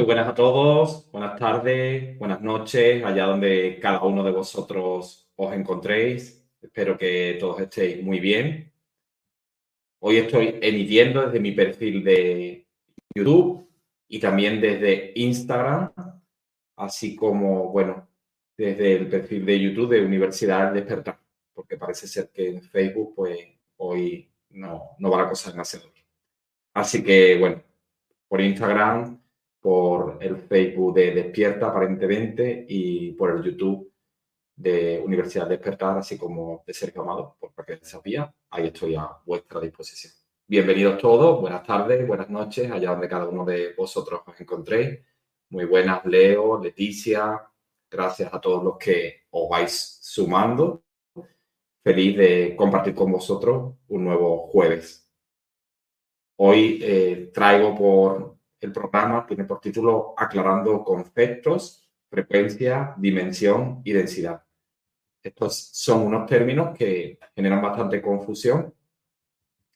Muy buenas a todos, buenas tardes, buenas noches, allá donde cada uno de vosotros os encontréis. Espero que todos estéis muy bien. Hoy estoy emitiendo desde mi perfil de YouTube y también desde Instagram, así como, bueno, desde el perfil de YouTube de Universidad Despertar, porque parece ser que en Facebook, pues hoy no, no va la cosa en hacedor. Así que, bueno, por Instagram, por el Facebook de Despierta aparentemente y por el YouTube de Universidad Despertar, así como de Sergio Amado, por cualquier de Ahí estoy a vuestra disposición. Bienvenidos todos, buenas tardes, buenas noches, allá donde cada uno de vosotros os encontréis. Muy buenas, Leo, Leticia. Gracias a todos los que os vais sumando. Feliz de compartir con vosotros un nuevo jueves. Hoy eh, traigo por el programa, tiene por título Aclarando conceptos, frecuencia, dimensión y densidad. Estos son unos términos que generan bastante confusión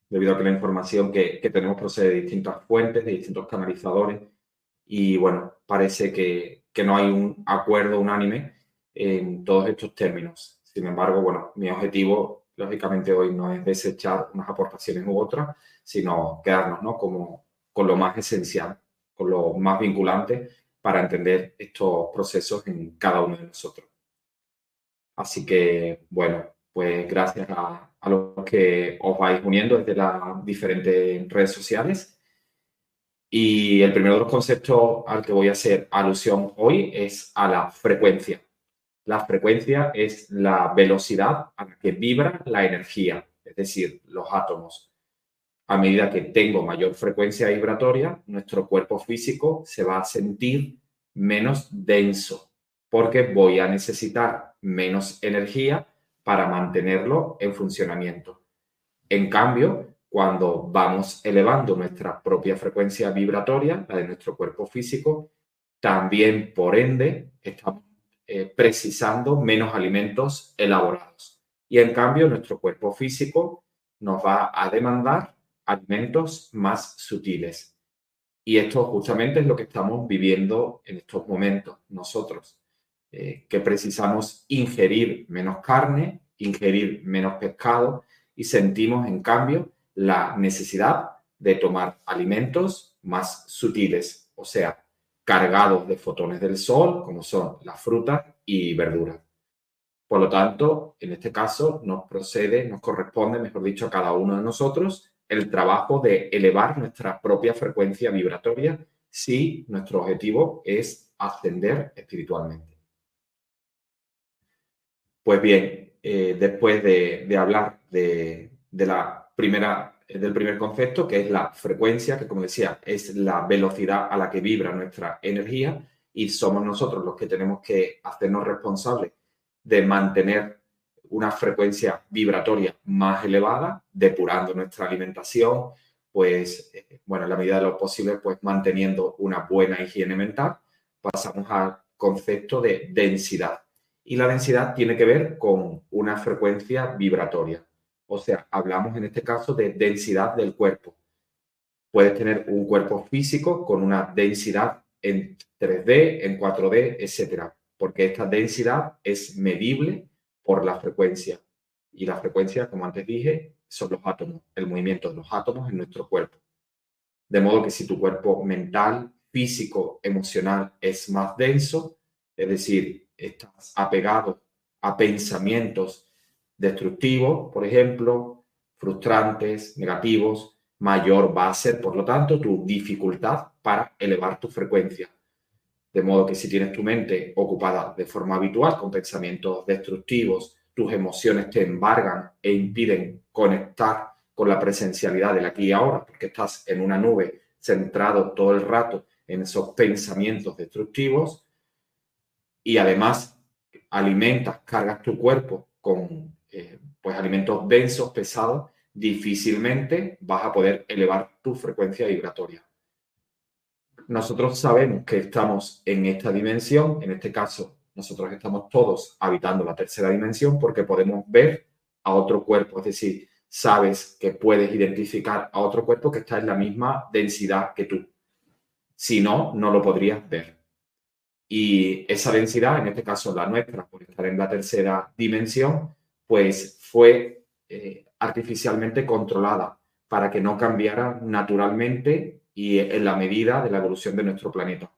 debido a que la información que, tenemos procede de distintas fuentes, de distintos canalizadores y bueno, parece que, que no hay un acuerdo unánime en todos estos términos. Sin embargo, bueno, mi objetivo lógicamente hoy no es desechar unas aportaciones u otras, sino quedarnos ¿no? Como, con lo más esencial, con lo más vinculante para entender estos procesos en cada uno de nosotros. Así que, bueno, pues gracias a, a los que os vais uniendo desde las diferentes redes sociales. Y el primero de los conceptos al que voy a hacer alusión hoy es a la frecuencia. La frecuencia es la velocidad a la que vibra la energía, es decir, los átomos. A medida que tengo mayor frecuencia vibratoria, nuestro cuerpo físico se va a sentir menos denso, porque voy a necesitar menos energía para mantenerlo en funcionamiento. En cambio, cuando vamos elevando nuestra propia frecuencia vibratoria, la de nuestro cuerpo físico, también por ende estamos eh, precisando menos alimentos elaborados. Y en cambio, nuestro cuerpo físico nos va a demandar alimentos más sutiles. Y esto justamente es lo que estamos viviendo en estos momentos nosotros, eh, que precisamos ingerir menos carne, ingerir menos pescado y sentimos en cambio la necesidad de tomar alimentos más sutiles, o sea, cargados de fotones del sol, como son las frutas y verduras. Por lo tanto, en este caso nos procede, nos corresponde, mejor dicho, a cada uno de nosotros el trabajo de elevar nuestra propia frecuencia vibratoria si nuestro objetivo es ascender espiritualmente. Pues bien, eh, después de, hablar de, la primera, del primer concepto, que es la frecuencia, que como decía, es la velocidad a la que vibra nuestra energía, y somos nosotros los que tenemos que hacernos responsables de mantener una frecuencia vibratoria más elevada, depurando nuestra alimentación, pues, eh, bueno, en la medida de lo posible, pues manteniendo una buena higiene mental, pasamos al concepto de densidad. Y la densidad tiene que ver con una frecuencia vibratoria. O sea, hablamos en este caso de densidad del cuerpo. Puedes tener un cuerpo físico con una densidad en 3D, en 4D, etcétera, porque esta densidad es medible por la frecuencia. Y la frecuencia, como antes dije, son los átomos, el movimiento de los átomos en nuestro cuerpo. De modo que si tu cuerpo mental, físico, emocional es más denso, es decir, estás apegado a pensamientos destructivos, por ejemplo, frustrantes, negativos, mayor va a ser, por lo tanto, tu dificultad para elevar tu frecuencia. De modo que si tienes tu mente ocupada de forma habitual con pensamientos destructivos, tus emociones te embargan e impiden conectar con la presencialidad del aquí y ahora, porque estás en una nube centrado todo el rato en esos pensamientos destructivos y además alimentas, cargas tu cuerpo con eh, pues alimentos densos, pesados, difícilmente vas a poder elevar tu frecuencia vibratoria. Nosotros sabemos que estamos en esta dimensión, en este caso nosotros estamos todos habitando la tercera dimensión porque podemos ver a otro cuerpo, es decir, sabes que puedes identificar a otro cuerpo que está en la misma densidad que tú. Si no, no lo podrías ver. Y esa densidad, en este caso la nuestra, por estar en la tercera dimensión, pues fue eh, artificialmente controlada para que no cambiara naturalmente y en la medida de la evolución de nuestro planeta.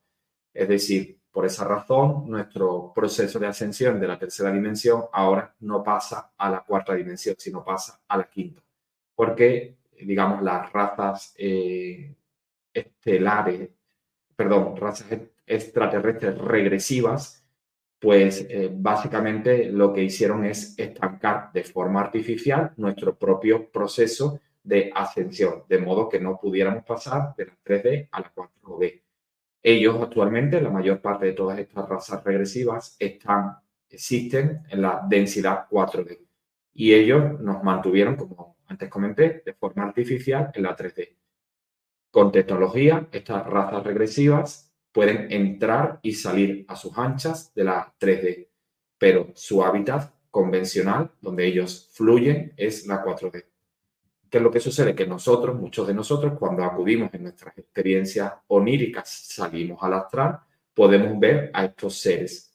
Es decir, por esa razón, nuestro proceso de ascensión de la tercera dimensión ahora no pasa a la cuarta dimensión, sino pasa a la quinta. Porque, digamos, las razas eh, estelares, perdón, razas extraterrestres regresivas, pues eh, básicamente lo que hicieron es estancar de forma artificial nuestro propio proceso de ascensión, de modo que no pudiéramos pasar de la 3D a la 4D. Ellos actualmente, la mayor parte de todas estas razas regresivas, están, existen en la densidad 4D. Y ellos nos mantuvieron, como antes comenté, de forma artificial en la 3D. Con tecnología, estas razas regresivas pueden entrar y salir a sus anchas de la 3D, pero su hábitat convencional, donde ellos fluyen, es la 4D. ¿Qué es lo que sucede? Que nosotros, muchos de nosotros, cuando acudimos en nuestras experiencias oníricas, salimos al astral, podemos ver a estos seres.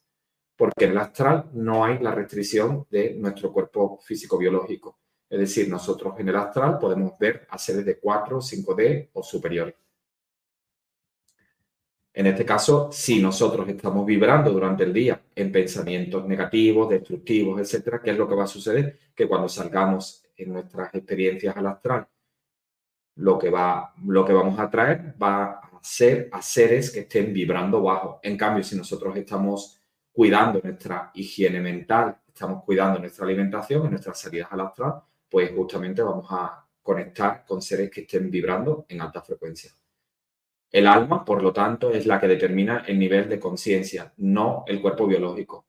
Porque en el astral no hay la restricción de nuestro cuerpo físico-biológico. Es decir, nosotros en el astral podemos ver a seres de 4, 5D o superiores. En este caso, si nosotros estamos vibrando durante el día en pensamientos negativos, destructivos, etcétera, ¿qué es lo que va a suceder? Que cuando salgamos en nuestras experiencias al astral, lo que, va, lo que vamos a traer va a ser a seres que estén vibrando bajo. En cambio, si nosotros estamos cuidando nuestra higiene mental, estamos cuidando nuestra alimentación, en nuestras salidas al astral, pues justamente vamos a conectar con seres que estén vibrando en alta frecuencia. El alma, por lo tanto, es la que determina el nivel de conciencia, no el cuerpo biológico.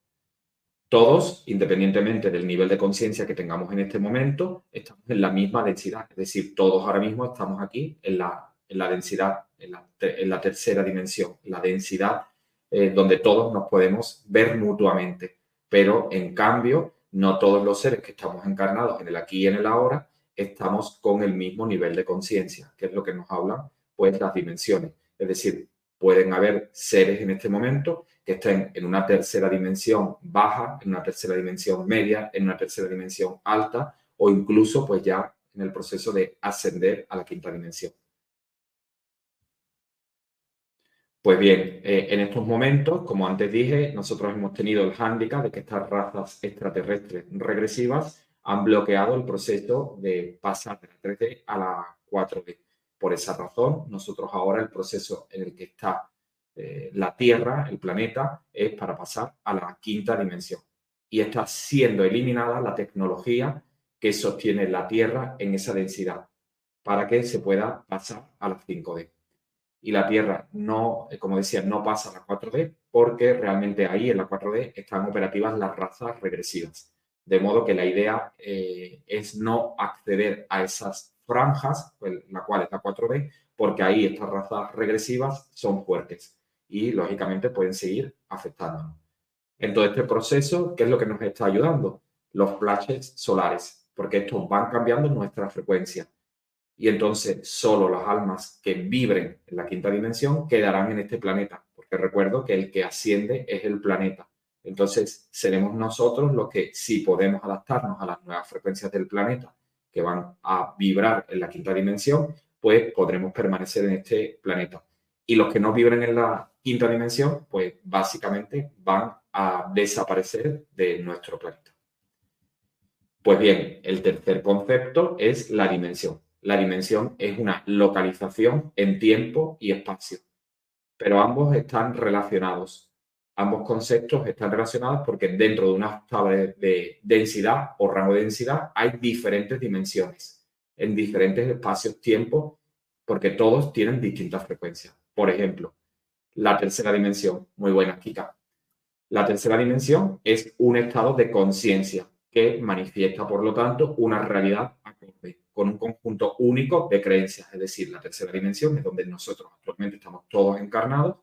Todos, independientemente del nivel de conciencia que tengamos en este momento, estamos en la misma densidad. Es decir, todos ahora mismo estamos aquí en la, densidad, en la, tercera dimensión, la densidad eh, donde todos nos podemos ver mutuamente. Pero, en cambio, no todos los seres que estamos encarnados en el aquí y en el ahora estamos con el mismo nivel de conciencia, que es lo que nos hablan pues las dimensiones. Es decir, pueden haber seres en este momento que estén en una tercera dimensión baja, en una tercera dimensión media, en una tercera dimensión alta o incluso pues ya en el proceso de ascender a la quinta dimensión. Pues bien, eh, en estos momentos, como antes dije, nosotros hemos tenido el hándicap de que estas razas extraterrestres regresivas han bloqueado el proceso de pasar de la 3D a la 4D. Por esa razón, nosotros ahora el proceso en el que está eh, la Tierra, el planeta, es para pasar a la quinta dimensión. Y está siendo eliminada la tecnología que sostiene la Tierra en esa densidad para que se pueda pasar a la 5D. Y la Tierra no, eh, como decía, no pasa a la 4D porque realmente ahí en la 4D están operativas las razas regresivas. De modo que la idea eh, es no acceder a esas franjas, pues, la cual es la 4D, porque ahí estas razas regresivas son fuertes y lógicamente pueden seguir afectándonos. En todo este proceso, ¿qué es lo que nos está ayudando? Los flashes solares, porque estos van cambiando nuestra frecuencia. Y entonces solo las almas que vibren en la quinta dimensión quedarán en este planeta, porque recuerdo que el que asciende es el planeta. Entonces seremos nosotros los que, si podemos adaptarnos a las nuevas frecuencias del planeta que van a vibrar en la quinta dimensión, pues podremos permanecer en este planeta. Y los que no vibren en la quinta dimensión, pues básicamente van a desaparecer de nuestro planeta. Pues bien, el tercer concepto es la dimensión. La dimensión es una localización en tiempo y espacio, pero ambos están relacionados. Ambos conceptos están relacionados porque dentro de una tabla de densidad o rango de densidad hay diferentes dimensiones en diferentes espacios-tiempo porque todos tienen distintas frecuencias. Por ejemplo, la tercera dimensión. Muy buena, Kika. La tercera dimensión es un estado de conciencia que manifiesta, por lo tanto, una realidad acorde con un conjunto único de creencias. Es decir, la tercera dimensión es donde nosotros actualmente estamos todos encarnados,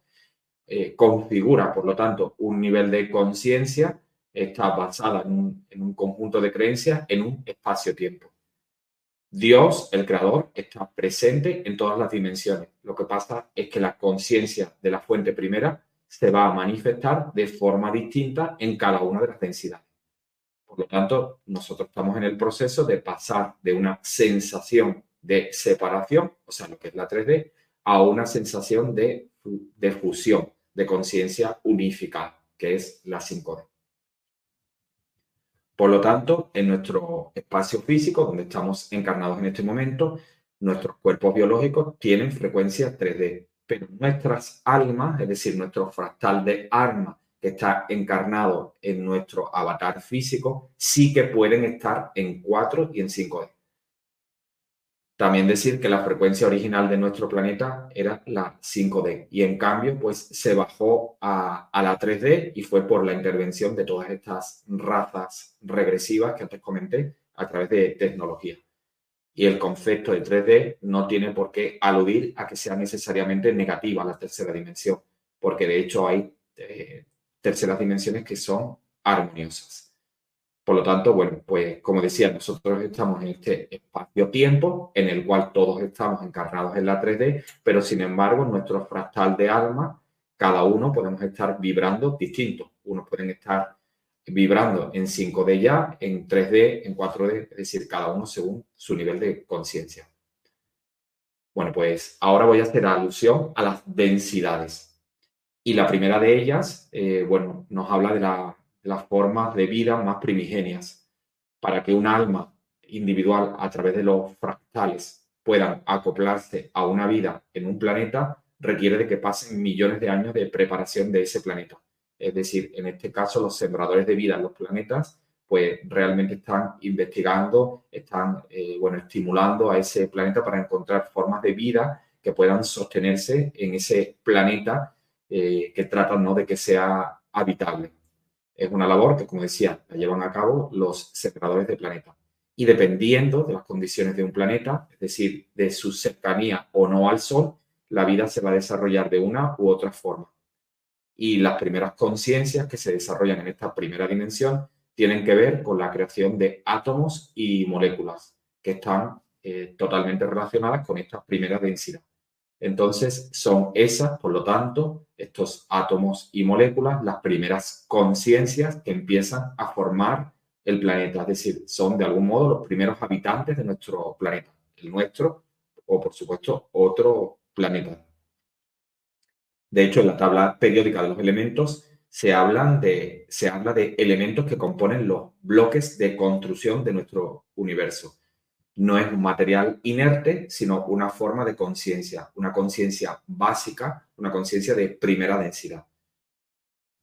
eh, configura, por lo tanto, un nivel de conciencia, está basada en un conjunto de creencias en un espacio-tiempo. Dios, el creador, está presente en todas las dimensiones. Lo que pasa es que la conciencia de la fuente primera se va a manifestar de forma distinta en cada una de las densidades. Por lo tanto, nosotros estamos en el proceso de pasar de una sensación de separación, o sea, lo que es la 3D, a una sensación de, de fusión, de conciencia unificada, que es la 5D. Por lo tanto, en nuestro espacio físico, donde estamos encarnados en este momento, nuestros cuerpos biológicos tienen frecuencia 3D, pero nuestras almas, es decir, nuestro fractal de alma que está encarnado en nuestro avatar físico, sí que pueden estar en 4 y en 5D. También decir que la frecuencia original de nuestro planeta era la 5D y en cambio pues se bajó a, la 3D y fue por la intervención de todas estas razas regresivas que antes comenté a través de tecnología. Y el concepto de 3D no tiene por qué aludir a que sea necesariamente negativa la tercera dimensión, porque de hecho hay eh, terceras dimensiones que son armoniosas. Por lo tanto, bueno, pues como decía, nosotros estamos en este espacio-tiempo en el cual todos estamos encarnados en la 3D, pero sin embargo, nuestro fractal de alma, cada uno podemos estar vibrando distinto. Unos pueden estar vibrando en 5D ya, en 3D, en 4D, es decir, cada uno según su nivel de conciencia. Bueno, pues ahora voy a hacer alusión a las densidades. Y la primera de ellas, eh, bueno, nos habla de la las formas de vida más primigenias. Para que un alma individual a través de los fractales puedan acoplarse a una vida en un planeta, requiere de que pasen millones de años de preparación de ese planeta. Es decir, en este caso, los sembradores de vida en los planetas, pues realmente están investigando, están, eh, bueno, estimulando a ese planeta para encontrar formas de vida que puedan sostenerse en ese planeta eh, que tratan ¿no? de que sea habitable. Es una labor que, como decía, la llevan a cabo los separadores de planeta. Y dependiendo de las condiciones de un planeta, es decir, de su cercanía o no al Sol, la vida se va a desarrollar de una u otra forma. Y las primeras conciencias que se desarrollan en esta primera dimensión tienen que ver con la creación de átomos y moléculas que están eh, totalmente relacionadas con esta primera densidad. Entonces, son esas, por lo tanto, estos átomos y moléculas, las primeras conciencias que empiezan a formar el planeta. Es decir, son de algún modo los primeros habitantes de nuestro planeta, el nuestro o, por supuesto, otro planeta. De hecho, en la tabla periódica de los elementos se, hablan de, se habla de elementos que componen los bloques de construcción de nuestro universo. No es un material inerte, sino una forma de conciencia, una conciencia básica, una conciencia de primera densidad.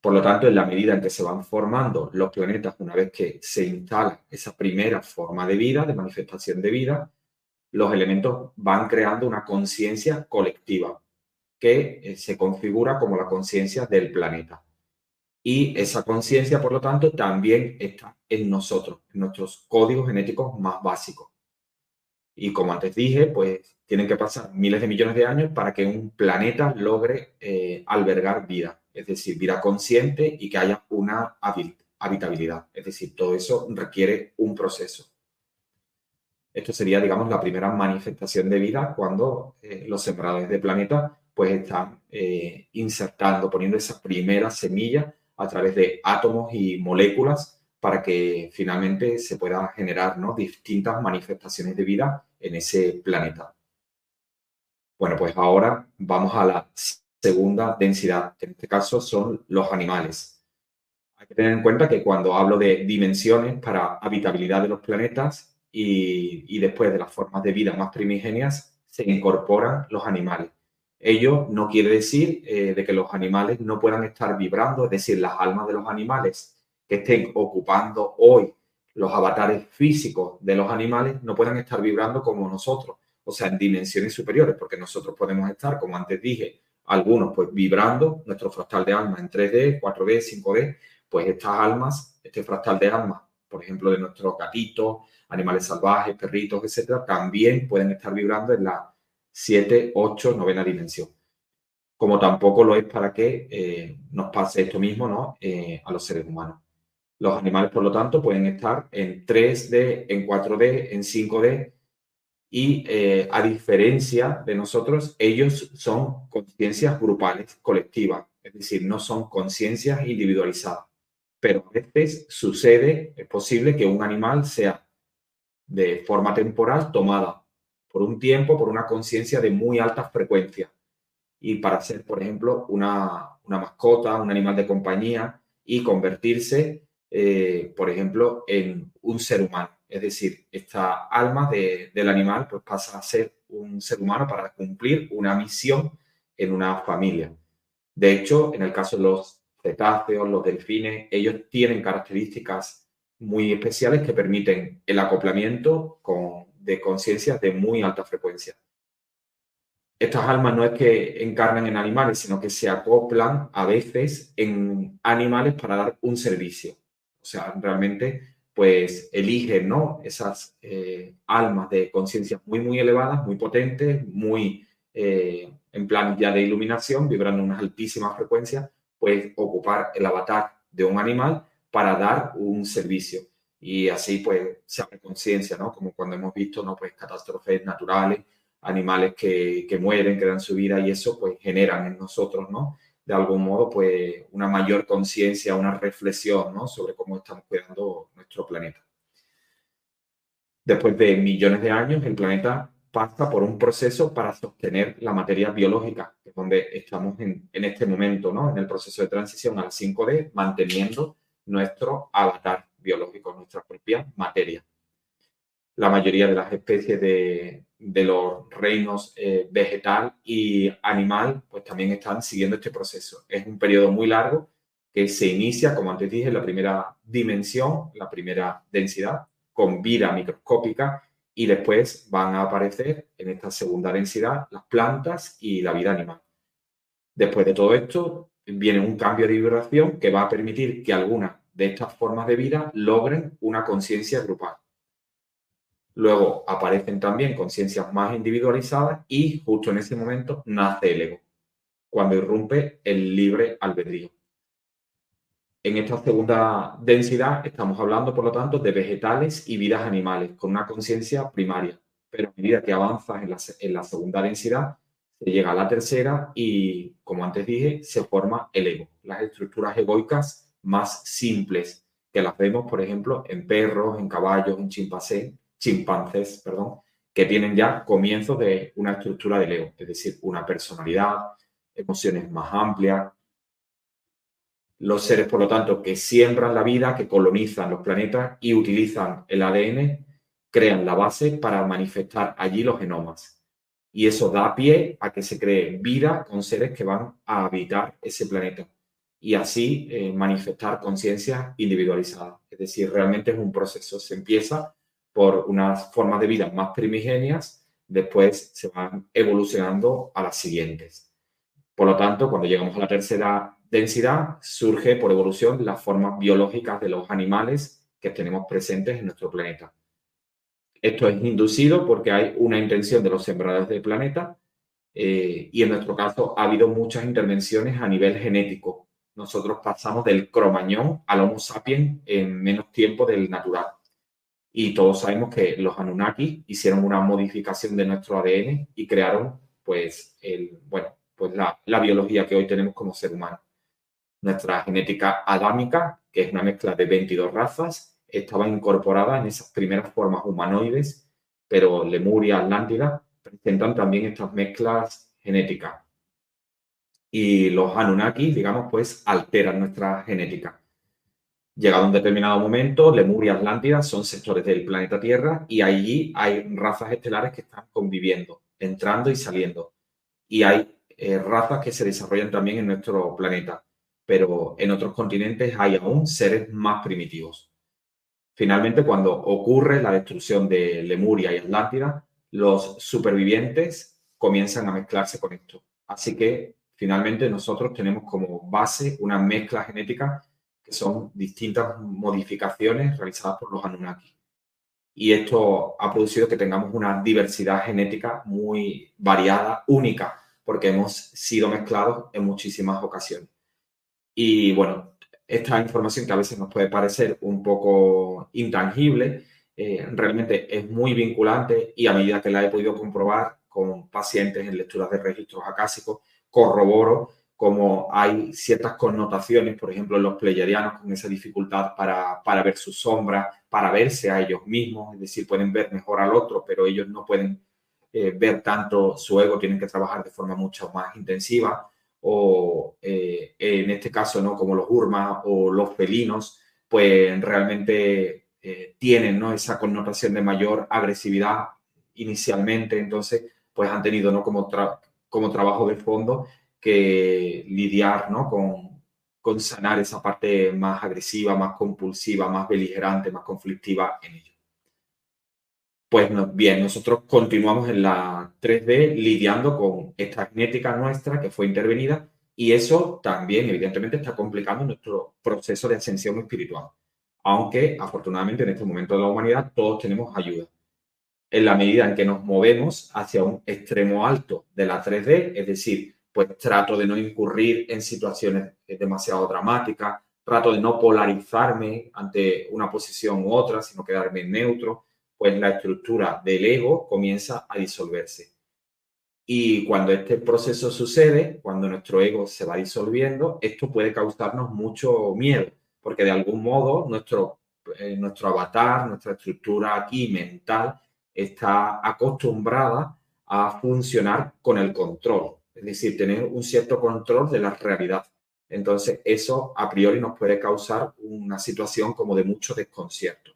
Por lo tanto, en la medida en que se van formando los planetas, una vez que se instala esa primera forma de vida, de manifestación de vida, los elementos van creando una conciencia colectiva que eh, se configura como la conciencia del planeta. Y esa conciencia, por lo tanto, también está en nosotros, en nuestros códigos genéticos más básicos. Y como antes dije, pues tienen que pasar miles de millones de años para que un planeta logre eh, albergar vida, es decir, vida consciente y que haya una habitabilidad. Es decir, todo eso requiere un proceso. Esto sería, digamos, la primera manifestación de vida cuando eh, los sembradores de planeta pues están eh, insertando, poniendo esa primera semilla a través de átomos y moléculas para que finalmente se puedan generar ¿no? distintas manifestaciones de vida en ese planeta. Bueno, pues ahora vamos a la segunda densidad, que en este caso son los animales. Hay que tener en cuenta que cuando hablo de dimensiones para habitabilidad de los planetas, y, después de las formas de vida más primigenias se incorporan los animales. Ello no quiere decir eh, de que los animales no puedan estar vibrando, es decir, las almas de los animales que estén ocupando hoy los avatares físicos de los animales no puedan estar vibrando como nosotros, o sea, en dimensiones superiores, porque nosotros podemos estar, como antes dije, algunos pues vibrando nuestro fractal de alma en 3D, 4D, 5D, pues estas almas, este fractal de alma, por ejemplo, de nuestro gatito, animales salvajes, perritos, etcétera, también pueden estar vibrando en la 7, 8, novena dimensión. Como tampoco lo es para que eh, nos pase esto mismo ¿no? Eh, a los seres humanos. Los animales, por lo tanto, pueden estar en 3D, en 4D, en 5D y eh, a diferencia de nosotros, ellos son conciencias grupales, colectivas, es decir, no son conciencias individualizadas. Pero a veces sucede, es posible que un animal sea de forma temporal tomada por un tiempo, por una conciencia de muy alta frecuencia. Y para ser, por ejemplo, una, mascota, un animal de compañía y convertirse, eh, por ejemplo, en un ser humano. Es decir, esta alma del animal pues pasa a ser un ser humano para cumplir una misión en una familia. De hecho, en el caso de los cetáceos, los delfines, ellos tienen características muy especiales que permiten el acoplamiento con, de conciencias de muy alta frecuencia. Estas almas no es que encarnen en animales, sino que se acoplan a veces en animales para dar un servicio. Sea, realmente pues eligen ¿no? esas eh, almas de conciencia muy, muy elevadas, muy potentes, muy eh, en plan ya de iluminación, vibrando unas altísimas frecuencias, pues ocupar el avatar de un animal para dar un servicio. Y así pues se abre conciencia, ¿no? Como cuando hemos visto, ¿no? Pues catástrofes naturales, animales que, que mueren, que dan su vida y eso pues generan en nosotros, ¿no? De algún modo pues una mayor conciencia, una reflexión, ¿no? Sobre cómo estamos cuidando nuestro planeta. Después de millones de años, el planeta pasa por un proceso para sostener la materia biológica, que es donde estamos en, en este momento, ¿no? En el proceso de transición al 5D, manteniendo nuestro avatar biológico, nuestra propia materia. La mayoría de las especies de, los reinos eh, vegetal y animal, pues también están siguiendo este proceso. Es un periodo muy largo que se inicia, como antes dije, en la primera dimensión, la primera densidad, con vida microscópica, y después van a aparecer en esta segunda densidad las plantas y la vida animal. Después de todo esto, viene un cambio de vibración que va a permitir que algunas de estas formas de vida logren una conciencia grupal. Luego aparecen también conciencias más individualizadas y justo en ese momento nace el ego, cuando irrumpe el libre albedrío. En esta segunda densidad estamos hablando, por lo tanto, de vegetales y vidas animales con una conciencia primaria. Pero a medida que avanzas en la, en la segunda densidad, se llega a la tercera y, como antes dije, se forma el ego, las estructuras egoicas más simples que las vemos, por ejemplo, en perros, en caballos, en chimpancés, chimpancés, perdón, que tienen ya comienzos de una estructura del ego, es decir, una personalidad, emociones más amplias. Los seres, por lo tanto, que siembran la vida, que colonizan los planetas y utilizan el ADN, crean la base para manifestar allí los genomas. Y eso da pie a que se cree vida con seres que van a habitar ese planeta y así eh, manifestar conciencia individualizada. Es decir, realmente es un proceso. Se empieza por unas formas de vida más primigenias, después se van evolucionando a las siguientes. Por lo tanto, cuando llegamos a la tercera densidad, surge por evolución las formas biológicas de los animales que tenemos presentes en nuestro planeta. Esto es inducido porque hay una intención de los sembradores del planeta eh, y en nuestro caso ha habido muchas intervenciones a nivel genético. Nosotros pasamos del cromañón al Homo sapiens en menos tiempo del natural. Y todos sabemos que los Anunnaki hicieron una modificación de nuestro ADN y crearon, pues, bueno, pues la, la biología que hoy tenemos como ser humano. Nuestra genética adámica, que es una mezcla de 22 razas, estaba incorporada en esas primeras formas humanoides, pero Lemuria, Atlántida, presentan también estas mezclas genéticas. Y los Anunnaki, digamos, pues alteran nuestra genética. Llegado un determinado momento, Lemuria y Atlántida son sectores del planeta Tierra y allí hay razas estelares que están conviviendo, entrando y saliendo. Y hay eh, razas que se desarrollan también en nuestro planeta, pero en otros continentes hay aún seres más primitivos. Finalmente, cuando ocurre la destrucción de Lemuria y Atlántida, los supervivientes comienzan a mezclarse con esto. Así que finalmente nosotros tenemos como base una mezcla genética que son distintas modificaciones realizadas por los Anunnaki. Y esto ha producido que tengamos una diversidad genética muy variada, única, porque hemos sido mezclados en muchísimas ocasiones. Y bueno, esta información que a veces nos puede parecer un poco intangible, eh, realmente es muy vinculante y a medida que la he podido comprobar con pacientes en lecturas de registros acásicos, corroboro como hay ciertas connotaciones, por ejemplo, los pleyadianos con esa dificultad para, para, ver su sombra, para verse a ellos mismos, es decir, pueden ver mejor al otro, pero ellos no pueden eh, ver tanto su ego, tienen que trabajar de forma mucho más intensiva, o eh, en este caso, ¿no? Como los urmas o los felinos, pues realmente eh, tienen, ¿no? Esa connotación de mayor agresividad inicialmente, entonces, pues han tenido, ¿no? Como, como trabajo de fondo que lidiar ¿no? con, sanar esa parte más agresiva, más compulsiva, más beligerante, más conflictiva en ellos. Pues bien, nosotros continuamos en la 3D lidiando con esta genética nuestra que fue intervenida y eso también evidentemente está complicando nuestro proceso de ascensión espiritual. Aunque afortunadamente en este momento de la humanidad todos tenemos ayuda. En la medida en que nos movemos hacia un extremo alto de la 3D, es decir, pues trato de no incurrir en situaciones demasiado dramáticas, trato de no polarizarme ante una posición u otra, sino quedarme neutro, pues la estructura del ego comienza a disolverse. Y cuando este proceso sucede, cuando nuestro ego se va disolviendo, esto puede causarnos mucho miedo, porque de algún modo nuestro, eh, nuestro avatar, nuestra estructura aquí mental, está acostumbrada a funcionar con el control es decir, tener un cierto control de la realidad. Entonces, eso a priori nos puede causar una situación como de mucho desconcierto.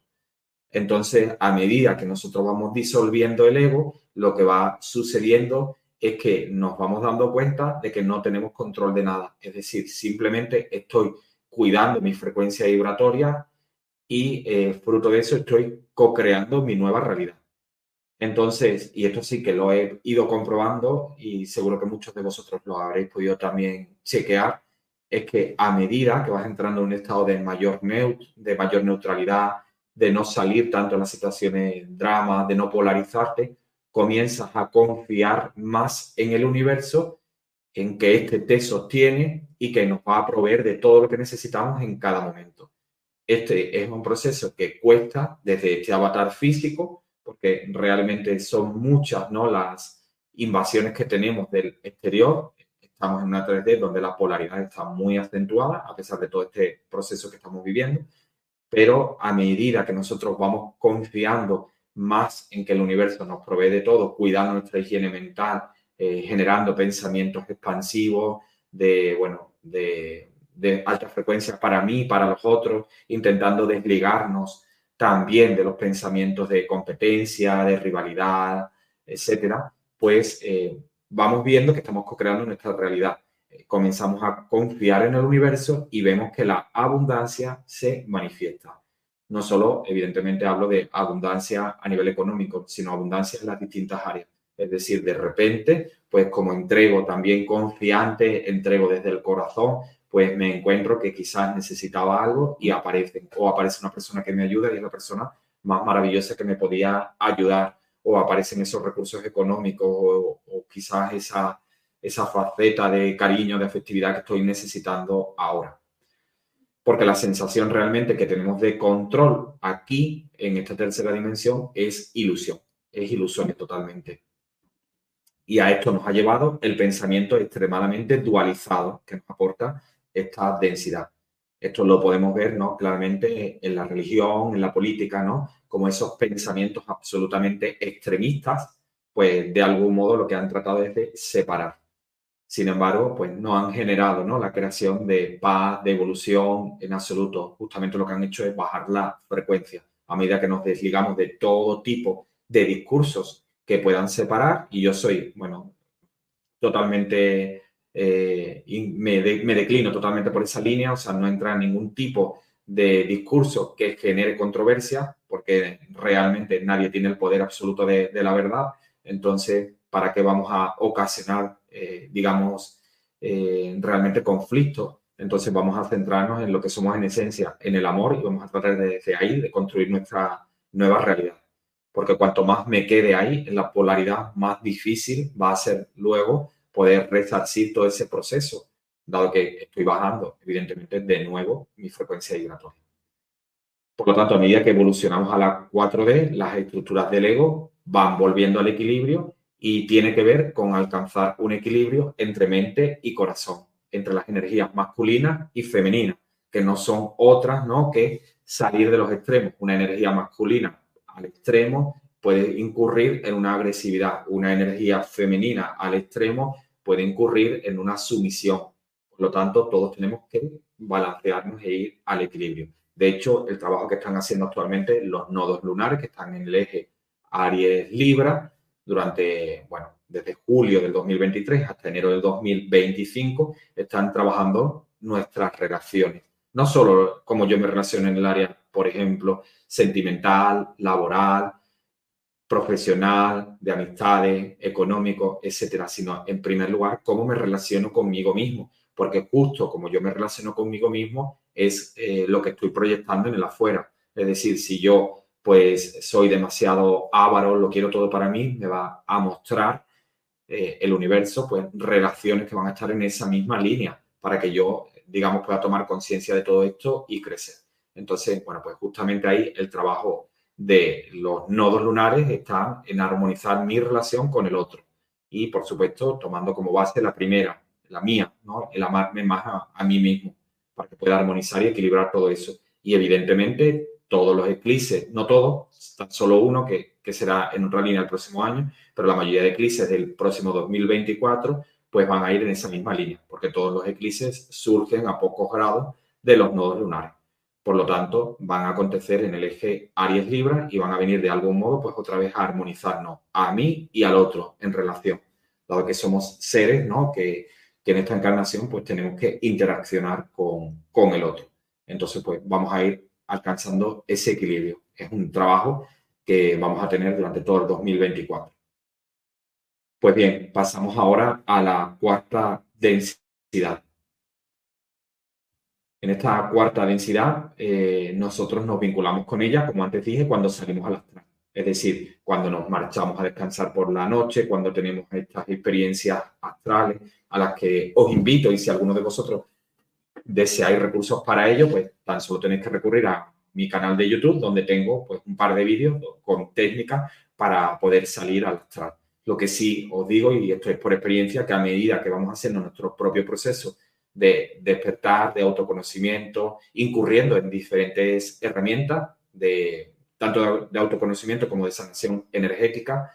Entonces, a medida que nosotros vamos disolviendo el ego, lo que va sucediendo es que nos vamos dando cuenta de que no tenemos control de nada. Es decir, simplemente estoy cuidando mi frecuencia vibratoria y eh, fruto de eso estoy co-creando mi nueva realidad. Entonces, y esto sí que lo he ido comprobando y seguro que muchos de vosotros lo habréis podido también chequear, es que a medida que vas entrando en un estado de mayor, de mayor neutralidad, de no salir tanto en las situaciones drama, de no polarizarte, comienzas a confiar más en el universo, en que este te sostiene y que nos va a proveer de todo lo que necesitamos en cada momento. Este es un proceso que cuesta desde este avatar físico porque realmente son muchas ¿no? las invasiones que tenemos del exterior. Estamos en una 3D donde la polaridad está muy acentuada, a pesar de todo este proceso que estamos viviendo, pero a medida que nosotros vamos confiando más en que el universo nos provee de todo, cuidando nuestra higiene mental, eh, generando pensamientos expansivos de, bueno, de, de alta frecuencia para mí, para los otros, intentando desligarnos también de los pensamientos de competencia, de rivalidad, etcétera, pues eh, vamos viendo que estamos co-creando nuestra realidad. Eh, comenzamos a confiar en el universo y vemos que la abundancia se manifiesta. No solo, evidentemente, hablo de abundancia a nivel económico, sino abundancia en las distintas áreas. Es decir, de repente, pues como entrego también confiante, entrego desde el corazón, pues me encuentro que quizás necesitaba algo y aparece, o aparece una persona que me ayuda y es la persona más maravillosa que me podía ayudar, o aparecen esos recursos económicos, o, quizás esa, esa faceta de cariño, de afectividad que estoy necesitando ahora. Porque la sensación realmente que tenemos de control aquí, en esta tercera dimensión, es ilusión, es ilusión totalmente. Y a esto nos ha llevado el pensamiento extremadamente dualizado que nos aporta esta densidad. Esto lo podemos ver ¿no? claramente en la religión, en la política, ¿no? como esos pensamientos absolutamente extremistas, pues de algún modo lo que han tratado es de separar. Sin embargo, pues no han generado ¿no? la creación de paz, de evolución en absoluto. Justamente lo que han hecho es bajar la frecuencia a medida que nos desligamos de todo tipo de discursos que puedan separar. Y yo soy, bueno, totalmente eh, y me, declino totalmente por esa línea, o sea, no entra en ningún tipo de discurso que genere controversia, porque realmente nadie tiene el poder absoluto de, la verdad. Entonces, ¿para qué vamos a ocasionar, eh, digamos, eh, realmente conflictos? Entonces, vamos a centrarnos en lo que somos en esencia, en el amor, y vamos a tratar ahí de construir nuestra nueva realidad. Porque cuanto más me quede ahí, en la polaridad, más difícil va a ser luego poder resarcir todo ese proceso, dado que estoy bajando, evidentemente, de nuevo mi frecuencia vibratoria. Por lo tanto, a medida que evolucionamos a la 4D, las estructuras del ego van volviendo al equilibrio y tiene que ver con alcanzar un equilibrio entre mente y corazón, entre las energías masculinas y femeninas, que no son otras ¿no? que salir de los extremos. Una energía masculina al extremo puede incurrir en una agresividad. Una energía femenina al extremo puede incurrir en una sumisión. Por lo tanto, todos tenemos que balancearnos e ir al equilibrio. De hecho, el trabajo que están haciendo actualmente los nodos lunares que están en el eje Aries-Libra durante, bueno, desde julio del 2023 hasta enero del 2025, están trabajando nuestras relaciones. No solo como yo me relaciono en el área, por ejemplo, sentimental, laboral, profesional, de amistades, económico, etcétera, sino en primer lugar cómo me relaciono conmigo mismo, porque justo como yo me relaciono conmigo mismo es eh, lo que estoy proyectando en el afuera. Es decir, si yo pues soy demasiado avaro, lo quiero todo para mí, me va a mostrar eh, el universo, pues relaciones que van a estar en esa misma línea para que yo, digamos, pueda tomar conciencia de todo esto y crecer. Entonces, bueno, pues justamente ahí el trabajo de los nodos lunares están en armonizar mi relación con el otro. Y, por supuesto, tomando como base la primera, la mía, el amarme más a, mí mismo, para que pueda armonizar y equilibrar todo eso. Y, evidentemente, todos los eclipses, no todos, tan solo uno que, que será en otra línea el próximo año, pero la mayoría de eclipses del próximo 2024, pues van a ir en esa misma línea, porque todos los eclipses surgen a pocos grados de los nodos lunares. Por lo tanto, van a acontecer en el eje Aries Libra y van a venir de algún modo, pues otra vez a armonizarnos a mí y al otro en relación, dado que somos seres, ¿no? Que, en esta encarnación, pues tenemos que interaccionar con, con el otro. Entonces, pues vamos a ir alcanzando ese equilibrio. Es un trabajo que vamos a tener durante todo el 2024. Pues bien, pasamos ahora a la cuarta densidad. En esta cuarta densidad, eh, nosotros nos vinculamos con ella, como antes dije, cuando salimos al astral. Es decir, cuando nos marchamos a descansar por la noche, cuando tenemos estas experiencias astrales a las que os invito y si alguno de vosotros deseáis recursos para ello, pues tan solo tenéis que recurrir a mi canal de YouTube, donde tengo pues, un par de vídeos con técnicas para poder salir al astral. Lo que sí os digo, y esto es por experiencia, que a medida que vamos haciendo nuestro propio proceso de despertar, de autoconocimiento, incurriendo en diferentes herramientas, de, tanto de autoconocimiento como de sanación energética,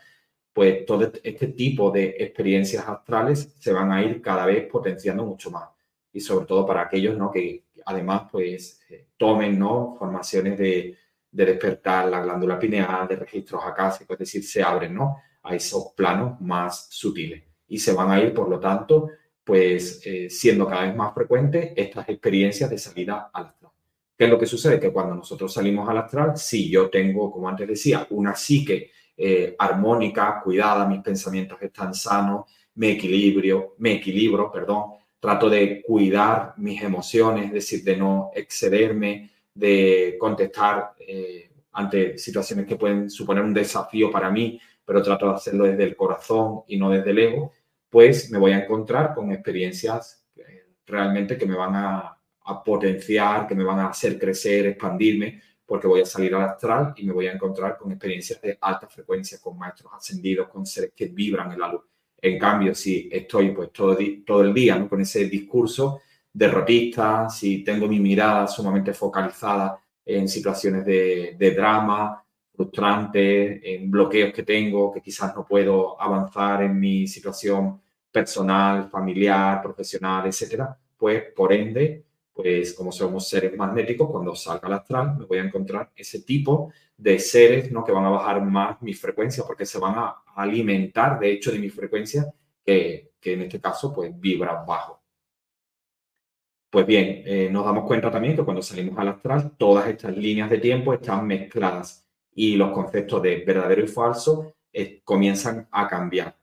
pues todo este tipo de experiencias astrales se van a ir cada vez potenciando mucho más. Y sobre todo para aquellos ¿no? que además pues eh, tomen ¿no? formaciones de, de, despertar la glándula pineal, de registros acásicos, es decir, se abren ¿no? a esos planos más sutiles. Y se van a ir, por lo tanto, pues eh, siendo cada vez más frecuentes estas experiencias de salida al astral. ¿Qué es lo que sucede? Que cuando nosotros salimos al astral, si yo tengo, como antes decía, una psique eh, armónica, cuidada, mis pensamientos están sanos, me equilibrio, me equilibro, perdón, trato de cuidar mis emociones, es decir, de no excederme, de contestar eh, ante situaciones que pueden suponer un desafío para mí, pero trato de hacerlo desde el corazón y no desde el ego, pues me voy a encontrar con experiencias realmente que me van a, potenciar, que me van a hacer crecer, expandirme, porque voy a salir al astral y me voy a encontrar con experiencias de alta frecuencia, con maestros ascendidos, con seres que vibran en la luz. En cambio, si estoy pues todo, el día ¿no? con ese discurso derrotista, si tengo mi mirada sumamente focalizada en situaciones de drama, frustrantes, en bloqueos que tengo, que quizás no puedo avanzar en mi situación personal, familiar, profesional, etcétera, pues por ende pues como somos seres magnéticos, cuando salga al astral me voy a encontrar ese tipo de seres ¿no? que van a bajar más mi frecuencia porque se van a alimentar de hecho de mi frecuencia que, que en este caso pues vibra bajo. Pues bien, eh, nos damos cuenta también que cuando salimos al astral todas estas líneas de tiempo están mezcladas y los conceptos de verdadero y falso eh, comienzan a cambiar.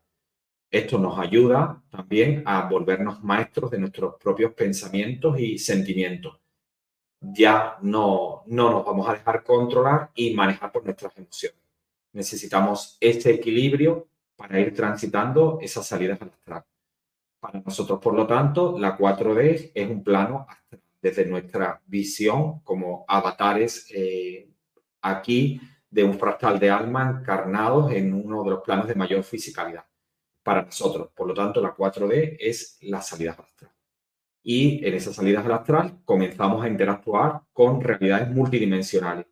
Esto nos ayuda también a volvernos maestros de nuestros propios pensamientos y sentimientos. Ya no, no nos vamos a dejar controlar y manejar por nuestras emociones. Necesitamos este equilibrio para ir transitando esas salidas al astral. Para nosotros, por lo tanto, la 4D es un plano. Desde nuestra visión como avatares eh, aquí de un fractal de alma encarnados en uno de los planos de mayor fisicalidad para nosotros. Por lo tanto, la 4D es la salida astral. Y en esas salidas al astral comenzamos a interactuar con realidades multidimensionales,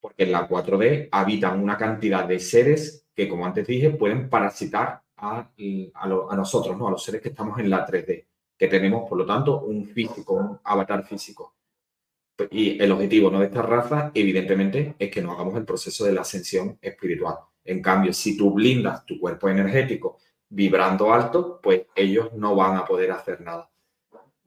porque en la 4D habitan una cantidad de seres que, como antes dije, pueden parasitar a, a, nosotros, ¿no? a los seres que estamos en la 3D, que tenemos, por lo tanto, un físico, un avatar físico. Y el objetivo ¿no? de esta raza, evidentemente, es que no hagamos el proceso de la ascensión espiritual. En cambio, si tú blindas tu cuerpo energético vibrando alto, pues ellos no van a poder hacer nada.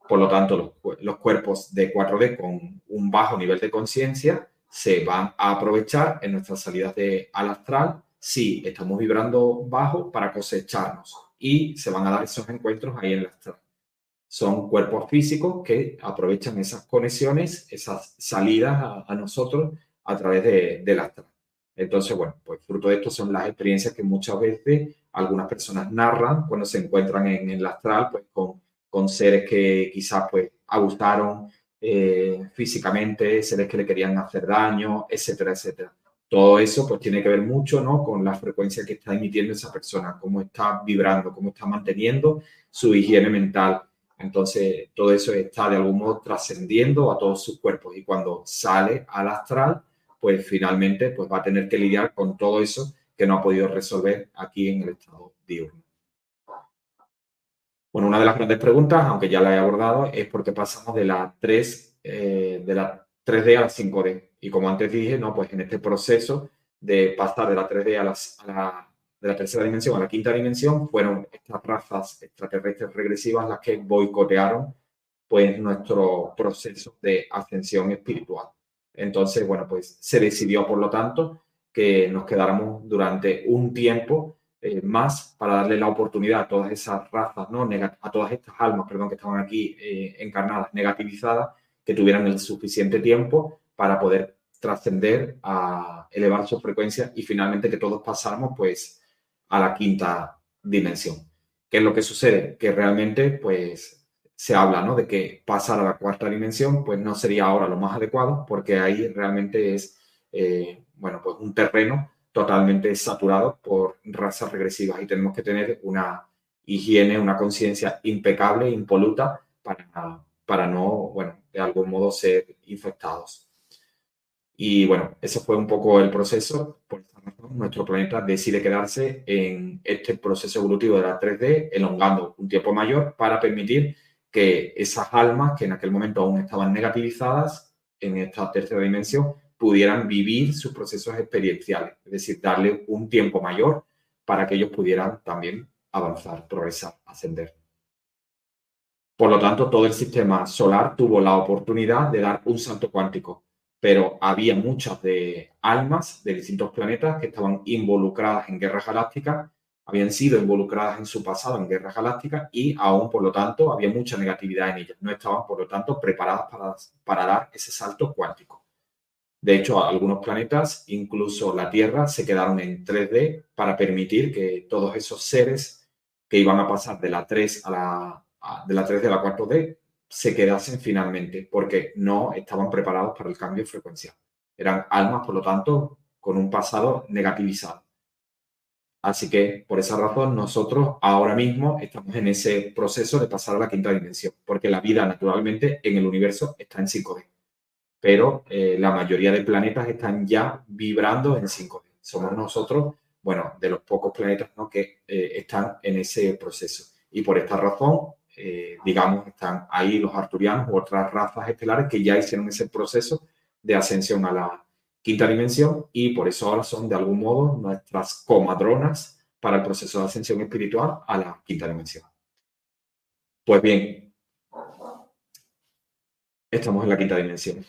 Por lo tanto, los, cuerpos de 4D con un bajo nivel de conciencia se van a aprovechar en nuestras salidas de, al astral si estamos vibrando bajo para cosecharnos y se van a dar esos encuentros ahí en el astral. Son cuerpos físicos que aprovechan esas conexiones, esas salidas a, nosotros a través de, del astral. Entonces, bueno, pues fruto de esto son las experiencias que muchas veces algunas personas narran cuando se encuentran en, el astral, pues con, con seres que quizás pues abusaron eh, físicamente, seres que le querían hacer daño, etcétera, etcétera. Todo eso pues tiene que ver mucho, ¿no? Con la frecuencia que está emitiendo esa persona, cómo está vibrando, cómo está manteniendo su higiene mental. Entonces, todo eso está de algún modo trascendiendo a todos sus cuerpos y cuando sale al astral, pues finalmente pues va a tener que lidiar con todo eso que no ha podido resolver aquí en el estado diurno. Bueno, una de las grandes preguntas, aunque ya la he abordado, es por qué pasamos de la 3, eh, de la 3D a la 5D. Y como antes dije, ¿no? pues en este proceso de pasar de la 3D a, las, a la, de la tercera dimensión a la quinta dimensión, fueron estas razas extraterrestres regresivas las que boicotearon pues nuestro proceso de ascensión espiritual. Entonces, bueno, pues se decidió, por lo tanto, que nos quedáramos durante un tiempo eh, más para darle la oportunidad a todas esas razas, ¿no? a todas estas almas, perdón, que estaban aquí eh, encarnadas, negativizadas, que tuvieran el suficiente tiempo para poder trascender a elevar su frecuencia y finalmente que todos pasáramos pues a la quinta dimensión. ¿Qué es lo que sucede? Que realmente pues se habla ¿no? de que pasar a la cuarta dimensión pues no sería ahora lo más adecuado porque ahí realmente es eh, bueno, pues un terreno totalmente saturado por razas regresivas y tenemos que tener una higiene, una conciencia impecable, impoluta, para, para no, bueno, de algún modo ser infectados. Y bueno, ese fue un poco el proceso. Por esta razón, nuestro planeta decide quedarse en este proceso evolutivo de la 3D, elongando un tiempo mayor para permitir que esas almas que en aquel momento aún estaban negativizadas en esta tercera dimensión pudieran vivir sus procesos experienciales, es decir, darle un tiempo mayor para que ellos pudieran también avanzar, progresar, ascender. Por lo tanto, todo el sistema solar tuvo la oportunidad de dar un salto cuántico, pero había muchas de almas de distintos planetas que estaban involucradas en guerras galácticas, habían sido involucradas en su pasado en guerras galácticas y aún, por lo tanto, había mucha negatividad en ellas. No estaban, por lo tanto, preparadas para, para dar ese salto cuántico. De hecho, algunos planetas, incluso la Tierra, se quedaron en 3D para permitir que todos esos seres que iban a pasar de la 3 a la, de la 3 de la 4D se quedasen finalmente porque no estaban preparados para el cambio frecuencial. Eran almas, por lo tanto, con un pasado negativizado. Así que por esa razón nosotros ahora mismo estamos en ese proceso de pasar a la quinta dimensión, porque la vida naturalmente en el universo está en 5D, pero eh, la mayoría de planetas están ya vibrando en 5D. Somos nosotros, bueno, de los pocos planetas ¿no? que eh, están en ese proceso. Y por esta razón eh, digamos, están ahí los arturianos u otras razas estelares que ya hicieron ese proceso de ascensión a la quinta dimensión y por eso ahora son de algún modo nuestras comadronas para el proceso de ascensión espiritual a la quinta dimensión. Pues bien, estamos en la quinta dimensión.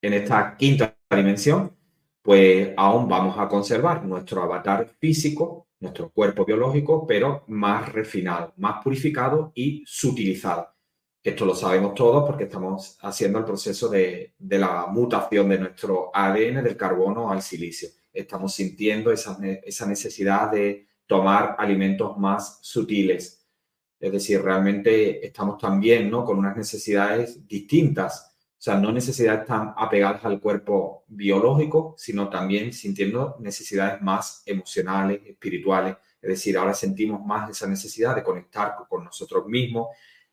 En esta quinta dimensión, pues aún vamos a conservar nuestro avatar físico, nuestro cuerpo biológico, pero más refinado, más purificado y sutilizado. Esto lo sabemos todos porque estamos haciendo el proceso de, la mutación de nuestro ADN del carbono al silicio. Estamos sintiendo esa, esa necesidad de tomar alimentos más sutiles. Es decir, realmente estamos también ¿no? con unas necesidades distintas sea, no necesidades tan apegadas al cuerpo biológico, sino también sintiendo necesidades más emocionales, espirituales. Es decir, ahora sentimos más esa necesidad de conectar con nosotros mismos,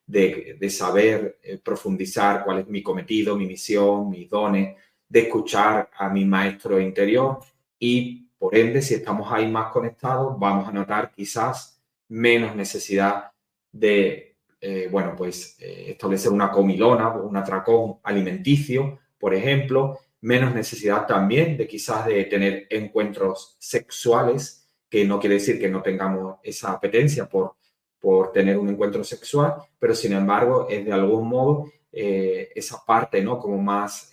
de, saber eh, profundizar cuál es mi cometido, mi misión, mis dones, de escuchar a mi maestro interior y por ende, si estamos ahí más conectados, vamos a notar quizás menos necesidad de eh, bueno, pues eh, establecer una comilona, un atracón alimenticio, por ejemplo, menos necesidad también de quizás de tener encuentros sexuales, que no quiere decir que no tengamos esa apetencia por, por tener un encuentro sexual, pero sin embargo es de algún modo eh, esa parte, ¿no? Como más,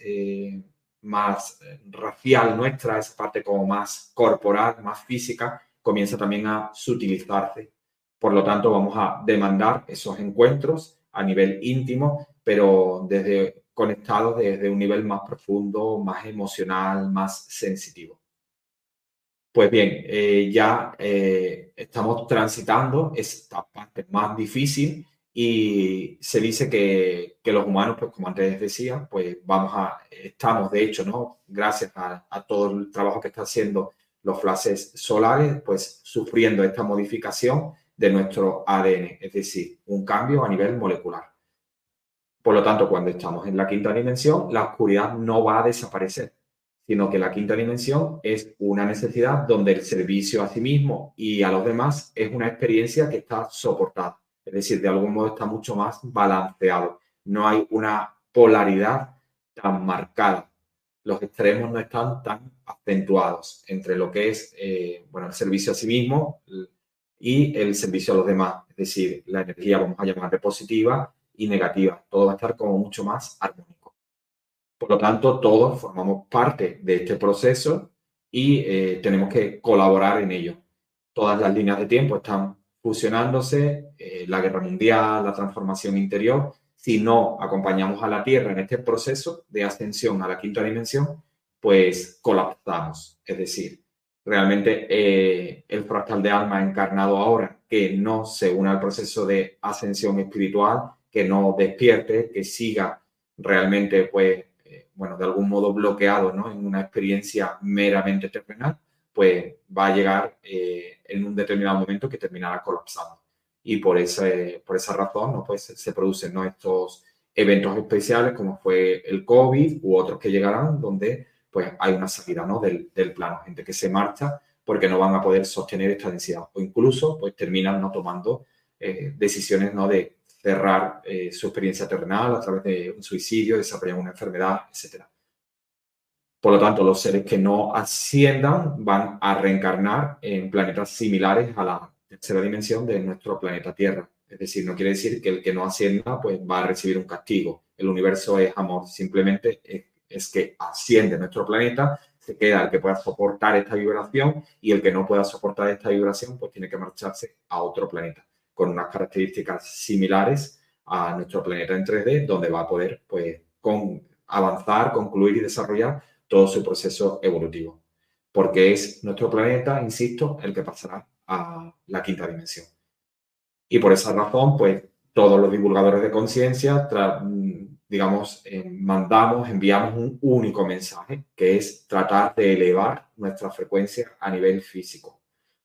más racial nuestra, esa parte como más corporal, más física, comienza también a sutilizarse por lo tanto, vamos a demandar esos encuentros a nivel íntimo, pero desde conectados desde un nivel más profundo, más emocional, más sensitivo. Pues bien, eh, ya eh, estamos transitando esta parte más difícil y se dice que, que, los humanos, pues como antes decía, pues vamos a, estamos de hecho, ¿no? Gracias a, todo el trabajo que están haciendo los flashes solares, pues sufriendo esta modificación de nuestro ADN, es decir, un cambio a nivel molecular. Por lo tanto, cuando estamos en la quinta dimensión, la oscuridad no va a desaparecer, sino que la quinta dimensión es una necesidad donde el servicio a sí mismo y a los demás es una experiencia que está soportada. Es decir, de algún modo está mucho más balanceado. No hay una polaridad tan marcada. Los extremos no están tan acentuados entre lo que es eh, bueno, el servicio a sí mismo, y el servicio a los demás. Es decir, la energía vamos a llamarle positiva y negativa. Todo va a estar como mucho más armónico. Por lo tanto, todos formamos parte de este proceso y eh, tenemos que colaborar en ello. Todas las líneas de tiempo están fusionándose, eh, la guerra mundial, la transformación interior. Si no acompañamos a la Tierra en este proceso de ascensión a la quinta dimensión, pues colapsamos. Es decir, realmente eh, el fractal de alma encarnado ahora, que no se une al proceso de ascensión espiritual, que no despierte, que siga realmente, pues, eh, bueno, de algún modo bloqueado, ¿no? En una experiencia meramente terrenal, pues va a llegar eh, en un determinado momento que terminará colapsando. Y por, ese, por esa razón, ¿no? Pues se producen ¿no? estos eventos especiales como fue el COVID u otros que llegarán, donde pues hay una salida ¿no? del, del plano, gente que se marcha porque no van a poder sostener esta densidad o incluso pues terminan no tomando eh, decisiones ¿no? de cerrar eh, su experiencia terrenal a través de un suicidio, desarrollar una enfermedad, etc. Por lo tanto, los seres que no asciendan van a reencarnar en planetas similares a la tercera dimensión de nuestro planeta Tierra. Es decir, no quiere decir que el que no ascienda pues, va a recibir un castigo. El universo es amor, simplemente es, que asciende nuestro planeta, se queda el que pueda soportar esta vibración y el que no pueda soportar esta vibración pues tiene que marcharse a otro planeta con unas características similares a nuestro planeta en 3D, donde va a poder pues, con, avanzar, concluir y desarrollar todo su proceso evolutivo. Porque es nuestro planeta, insisto, el que pasará a la quinta dimensión. Y por esa razón, pues todos los divulgadores de conciencia, digamos, eh, mandamos, enviamos un único mensaje, que es tratar de elevar nuestra frecuencia a nivel físico.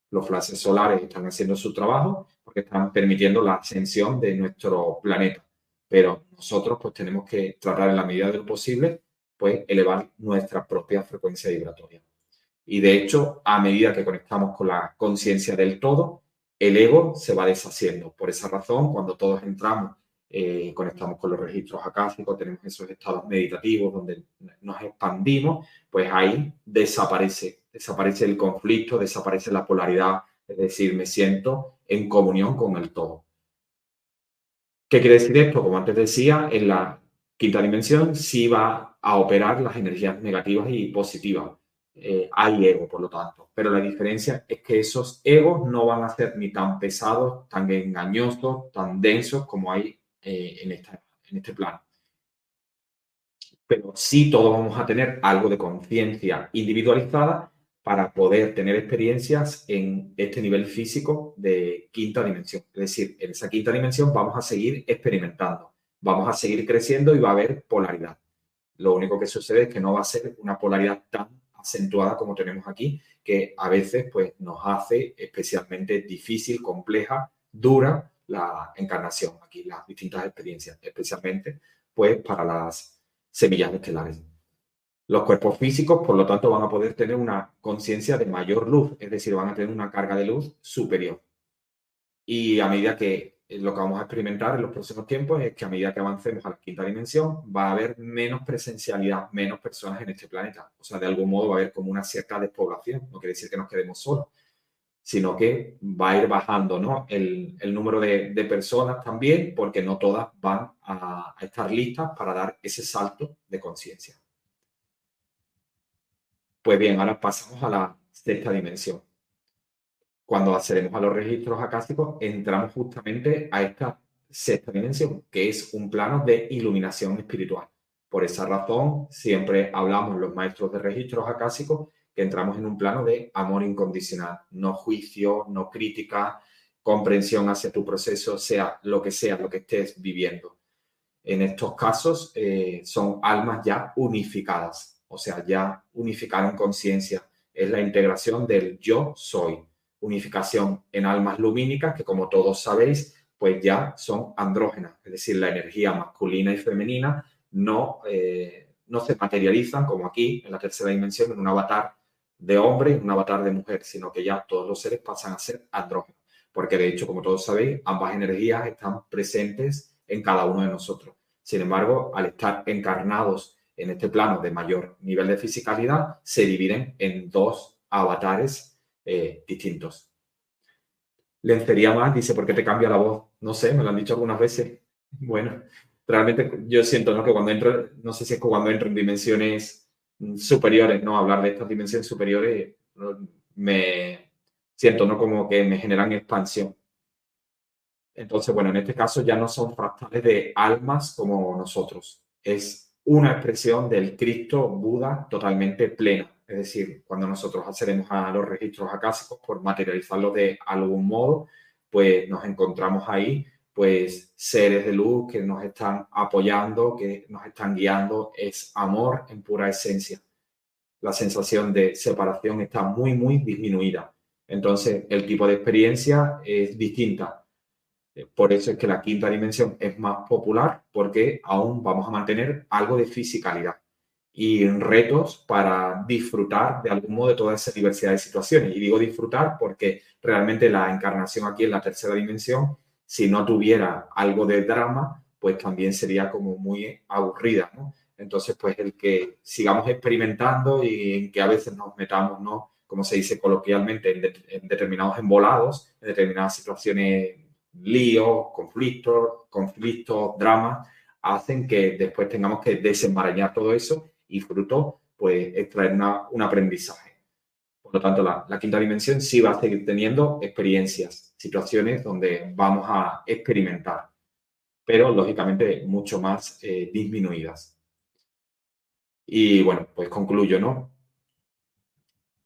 Los flashes solares están haciendo su trabajo porque están permitiendo la ascensión de nuestro planeta. Pero nosotros pues tenemos que tratar en la medida de lo posible pues elevar nuestra propia frecuencia vibratoria. Y de hecho, a medida que conectamos con la conciencia del todo, el ego se va deshaciendo. Por esa razón, cuando todos entramos, eh, conectamos con los registros acásicos, tenemos esos estados meditativos donde nos expandimos, pues ahí desaparece, desaparece el conflicto, desaparece la polaridad, es decir, me siento en comunión con el todo. ¿Qué quiere decir esto? Como antes decía, en la quinta dimensión sí va a operar las energías negativas y positivas. Eh, hay ego, por lo tanto. Pero la diferencia es que esos egos no van a ser ni tan pesados, tan engañosos, tan densos como hay eh, en, en este plano. Pero sí todos vamos a tener algo de conciencia individualizada para poder tener experiencias en este nivel físico de quinta dimensión. Es decir, en esa quinta dimensión vamos a seguir experimentando, vamos a seguir creciendo y va a haber polaridad. Lo único que sucede es que no va a ser una polaridad tan acentuada como tenemos aquí, que a veces pues, nos hace especialmente difícil, compleja, dura la encarnación, aquí las distintas experiencias, especialmente pues para las semillas estelares. Los cuerpos físicos, por lo tanto, van a poder tener una conciencia de mayor luz, es decir, van a tener una carga de luz superior. Y a medida que eh, lo que vamos a experimentar en los próximos tiempos es que a medida que avancemos a la quinta dimensión, va a haber menos presencialidad, menos personas en este planeta. O sea, de algún modo va a haber como una cierta despoblación. No quiere decir que nos quedemos solos, sino que va a ir bajando ¿no? el, número de, personas también, porque no todas van a estar listas para dar ese salto de conciencia. Pues bien, ahora pasamos a la sexta dimensión. Cuando accedemos a los registros acásticos, entramos justamente a esta sexta dimensión, que es un plano de iluminación espiritual. Por esa razón, siempre hablamos los maestros de registros acásicos que entramos en un plano de amor incondicional, no juicio, no crítica, comprensión hacia tu proceso, sea lo que sea, lo que estés viviendo. En estos casos eh, son almas ya unificadas, o sea, ya unificaron conciencia. Es la integración del yo soy. Unificación en almas lumínicas que, como todos sabéis, pues ya son andrógenas, es decir, la energía masculina y femenina no, eh, no se materializan como aquí en la tercera dimensión en un avatar de hombre un avatar de mujer, sino que ya todos los seres pasan a ser andrógenos, porque de hecho, como todos sabéis, ambas energías están presentes en cada uno de nosotros. Sin embargo, al estar encarnados en este plano de mayor nivel de fisicalidad se dividen en dos avatares eh, distintos. Lencería más dice, ¿por qué te cambia la voz? No sé, me lo han dicho algunas veces. Bueno, realmente yo siento ¿no? que cuando entro, no sé si es cuando entro en dimensiones superiores, no hablar de estas dimensiones superiores, me siento ¿no? como que me generan expansión. Entonces, bueno, en este caso ya no son fractales de almas como nosotros. Es una expresión del Cristo Buda totalmente plena. Es decir, cuando nosotros accedemos a los registros acásicos por materializarlos de algún modo, pues nos encontramos ahí, pues seres de luz que nos están apoyando, que nos están guiando, es amor en pura esencia. La sensación de separación está muy, muy disminuida. Entonces, el tipo de experiencia es distinta. Eh, por eso es que la quinta dimensión es más popular porque aún vamos a mantener algo de fisicalidad y retos para disfrutar de algún modo de toda esa diversidad de situaciones. Y digo disfrutar porque realmente la encarnación aquí en la tercera dimensión, si no tuviera algo de drama, pues también sería como muy aburrida. Entonces, pues el que sigamos experimentando y en que a veces nos metamos, ¿no? Como se dice coloquialmente, en, determinados embolados, en determinadas situaciones, líos, conflictos, conflictos, dramas, hacen que después tengamos que desenmarañar todo eso y fruto, pues extraer un aprendizaje. Por lo tanto, la, quinta dimensión sí va a seguir teniendo experiencias, situaciones donde vamos a experimentar, pero lógicamente mucho más eh, disminuidas. Y bueno, pues concluyo, ¿no?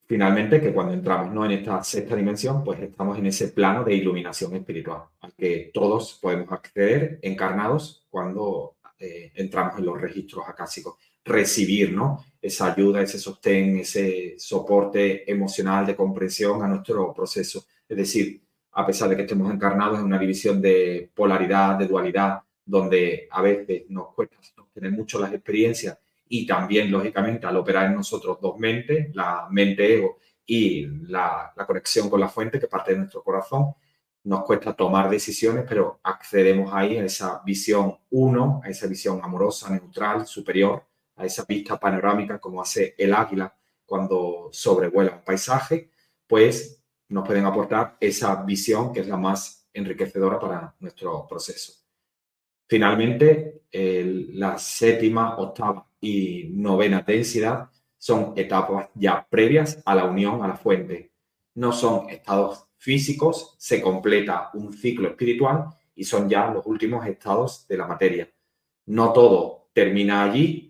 Finalmente, que cuando entramos ¿no? en esta sexta dimensión, pues estamos en ese plano de iluminación espiritual, al que todos podemos acceder encarnados cuando eh, entramos en los registros acásicos recibir ¿no? esa ayuda, ese sostén, ese soporte emocional de comprensión a nuestro proceso. Es decir, a pesar de que estemos encarnados en una división de polaridad, de dualidad, donde a veces nos cuesta tener mucho las experiencias y también, lógicamente, al operar en nosotros dos mentes, la mente ego y la, la conexión con la fuente que parte de nuestro corazón, nos cuesta tomar decisiones, pero accedemos ahí a esa visión uno, a esa visión amorosa, neutral, superior, a esa vista panorámica como hace el águila cuando sobrevuela un paisaje, pues nos pueden aportar esa visión que es la más enriquecedora para nuestro proceso. Finalmente, la séptima, octava y novena densidad son etapas ya previas a la unión a la fuente. No son estados físicos, se completa un ciclo espiritual y son ya los últimos estados de la materia. No todo termina allí,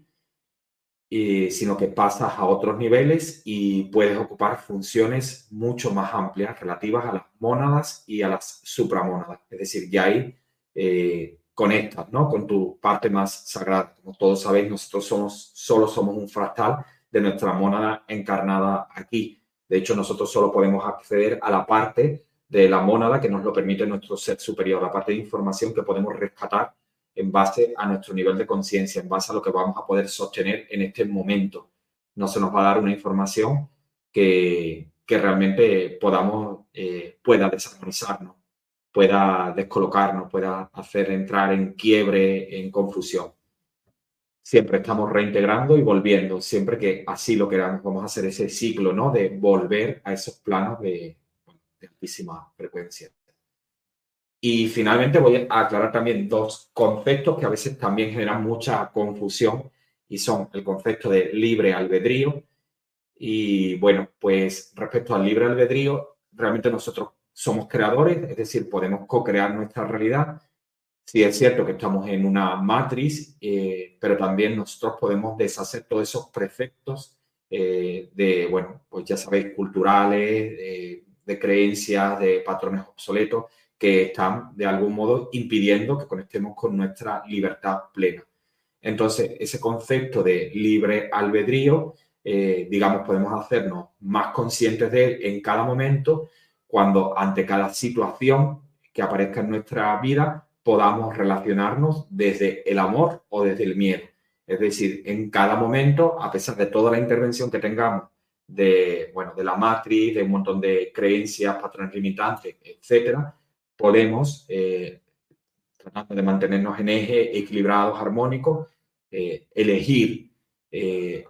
sino que pasas a otros niveles y puedes ocupar funciones mucho más amplias relativas a las mónadas y a las supramónadas. Es decir, ya ahí eh, conectas ¿no? con tu parte más sagrada. Como todos sabéis, nosotros somos, solo somos un fractal de nuestra mónada encarnada aquí. De hecho, nosotros solo podemos acceder a la parte de la mónada que nos lo permite nuestro ser superior, la parte de información que podemos rescatar en base a nuestro nivel de conciencia, en base a lo que vamos a poder sostener en este momento. No se nos va a dar una información que, que realmente podamos, eh, pueda desarmonizarnos, pueda descolocarnos, pueda hacer entrar en quiebre, en confusión. Siempre estamos reintegrando y volviendo, siempre que así lo queramos. Vamos a hacer ese ciclo, ¿no? De volver a esos planos de, de altísima frecuencia. Y finalmente voy a aclarar también dos conceptos que a veces también generan mucha confusión y son el concepto de libre albedrío. Y bueno, pues respecto al libre albedrío, realmente nosotros somos creadores, es decir, podemos co-crear nuestra realidad. Sí es cierto que estamos en una matriz, eh, pero también nosotros podemos deshacer todos esos preceptos eh, de, bueno, pues ya sabéis, culturales, de creencias, de patrones obsoletos que están de algún modo impidiendo que conectemos con nuestra libertad plena. Entonces, ese concepto de libre albedrío, eh, digamos, podemos hacernos más conscientes de él en cada momento cuando ante cada situación que aparezca en nuestra vida podamos relacionarnos desde el amor o desde el miedo. Es decir, en cada momento, a pesar de toda la intervención que tengamos de, bueno, de la matriz, de un montón de creencias, patrones limitantes, etcétera, podemos, eh, tratando de mantenernos en eje, equilibrados, armónicos, eh, elegir eh,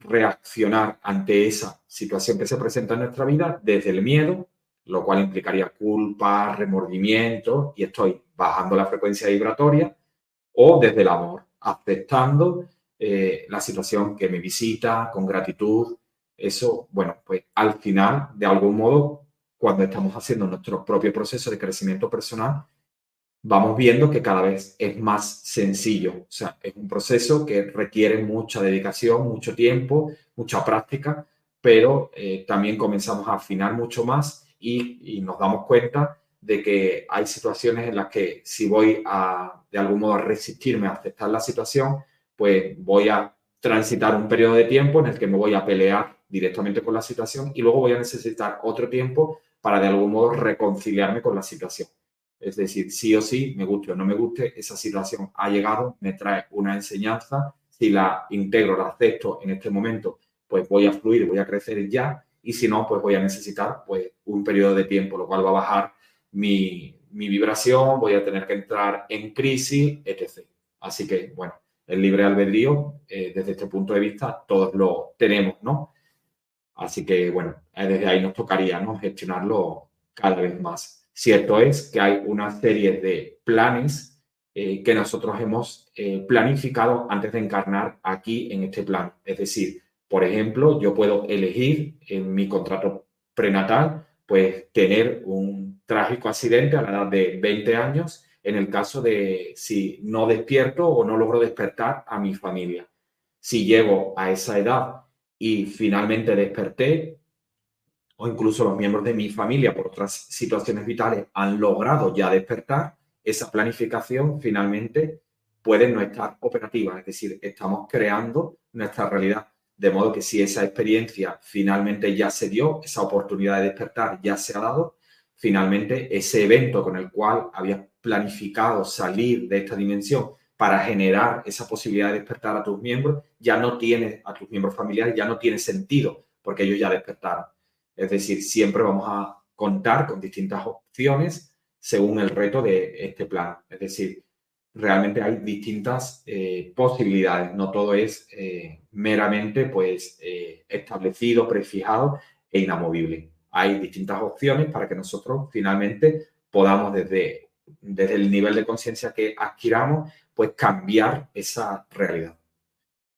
reaccionar ante esa situación que se presenta en nuestra vida desde el miedo, lo cual implicaría culpa, remordimiento, y estoy bajando la frecuencia vibratoria, o desde el amor, aceptando la situación que me visita con gratitud. Eso, bueno, pues al final, de algún modo, cuando estamos haciendo nuestro propio proceso de crecimiento personal, vamos viendo que cada vez es más sencillo. O sea, es un proceso que requiere mucha dedicación, mucho tiempo, mucha práctica, pero eh, también comenzamos a afinar mucho más y, y, nos damos cuenta de que hay situaciones en las que si voy a, de algún modo, a resistirme a aceptar la situación, pues voy a transitar un periodo de tiempo en el que me voy a pelear directamente con la situación y luego voy a necesitar otro tiempo para de algún modo reconciliarme con la situación. Es decir, sí o sí, me guste o no me guste, esa situación ha llegado, me trae una enseñanza. Si la integro, la acepto en este momento, pues voy a fluir, voy a crecer ya. Y si no, pues voy a necesitar pues, un periodo de tiempo, lo cual va a bajar mi, mi vibración, voy a tener que entrar en crisis, etc. Así que, bueno, el libre albedrío, eh, desde este punto de vista, todos lo tenemos, ¿no? Así que, bueno, eh, desde ahí nos tocaría. Gestionarlo cada vez más. Cierto es que hay una serie de planes eh, que nosotros hemos eh, planificado antes de encarnar aquí en este plan. Es decir, por ejemplo, yo puedo elegir en mi contrato prenatal, pues tener un trágico accidente a la edad de 20 años en el caso de si no despierto o no logro despertar a mi familia. Si llego a esa edad y finalmente desperté, o incluso los miembros de mi familia por otras situaciones vitales han logrado ya despertar, esa planificación finalmente puede no estar operativa. Es decir, estamos creando nuestra realidad. De modo que si esa experiencia finalmente ya se dio, esa oportunidad de despertar ya se ha dado, finalmente ese evento con el cual habías planificado salir de esta dimensión para generar esa posibilidad de despertar a tus miembros, ya no tiene, a tus miembros familiares, ya no tiene sentido, porque ellos ya despertaron. Es decir, siempre vamos a contar con distintas opciones según el reto de este plan. Es decir, realmente hay distintas eh, posibilidades, no todo es eh, meramente pues, eh, establecido, prefijado e inamovible. Hay distintas opciones para que nosotros finalmente podamos desde, desde el nivel de conciencia que adquiramos, pues cambiar esa realidad.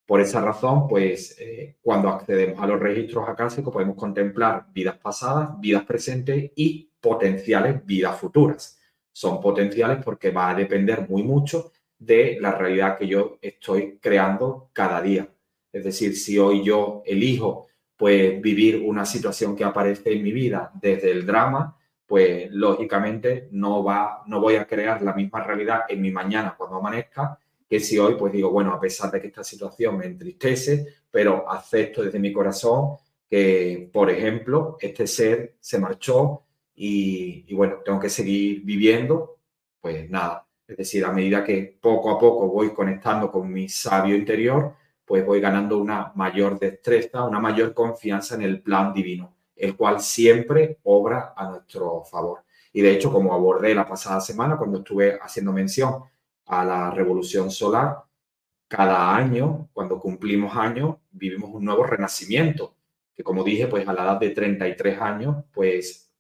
Por esa razón, pues eh, cuando accedemos a los registros acásicos podemos contemplar vidas pasadas, vidas presentes y potenciales vidas futuras. Son potenciales porque va a depender muy mucho de la realidad que yo estoy creando cada día. Es decir, si hoy yo elijo pues vivir una situación que aparece en mi vida desde el drama, pues lógicamente no va no voy a crear la misma realidad en mi mañana cuando amanezca que si hoy pues digo, bueno, a pesar de que esta situación me entristece, pero acepto desde mi corazón que, por ejemplo, este ser se marchó y, bueno, tengo que seguir viviendo, pues nada. Es decir, a medida que poco a poco voy conectando con mi sabio interior, pues voy ganando una mayor destreza, una mayor confianza en el plan divino, el cual siempre obra a nuestro favor. Y de hecho, como abordé la pasada semana cuando estuve haciendo mención a la revolución solar, cada año, cuando cumplimos años, vivimos un nuevo renacimiento, que como dije, pues a la edad de 33 años, pues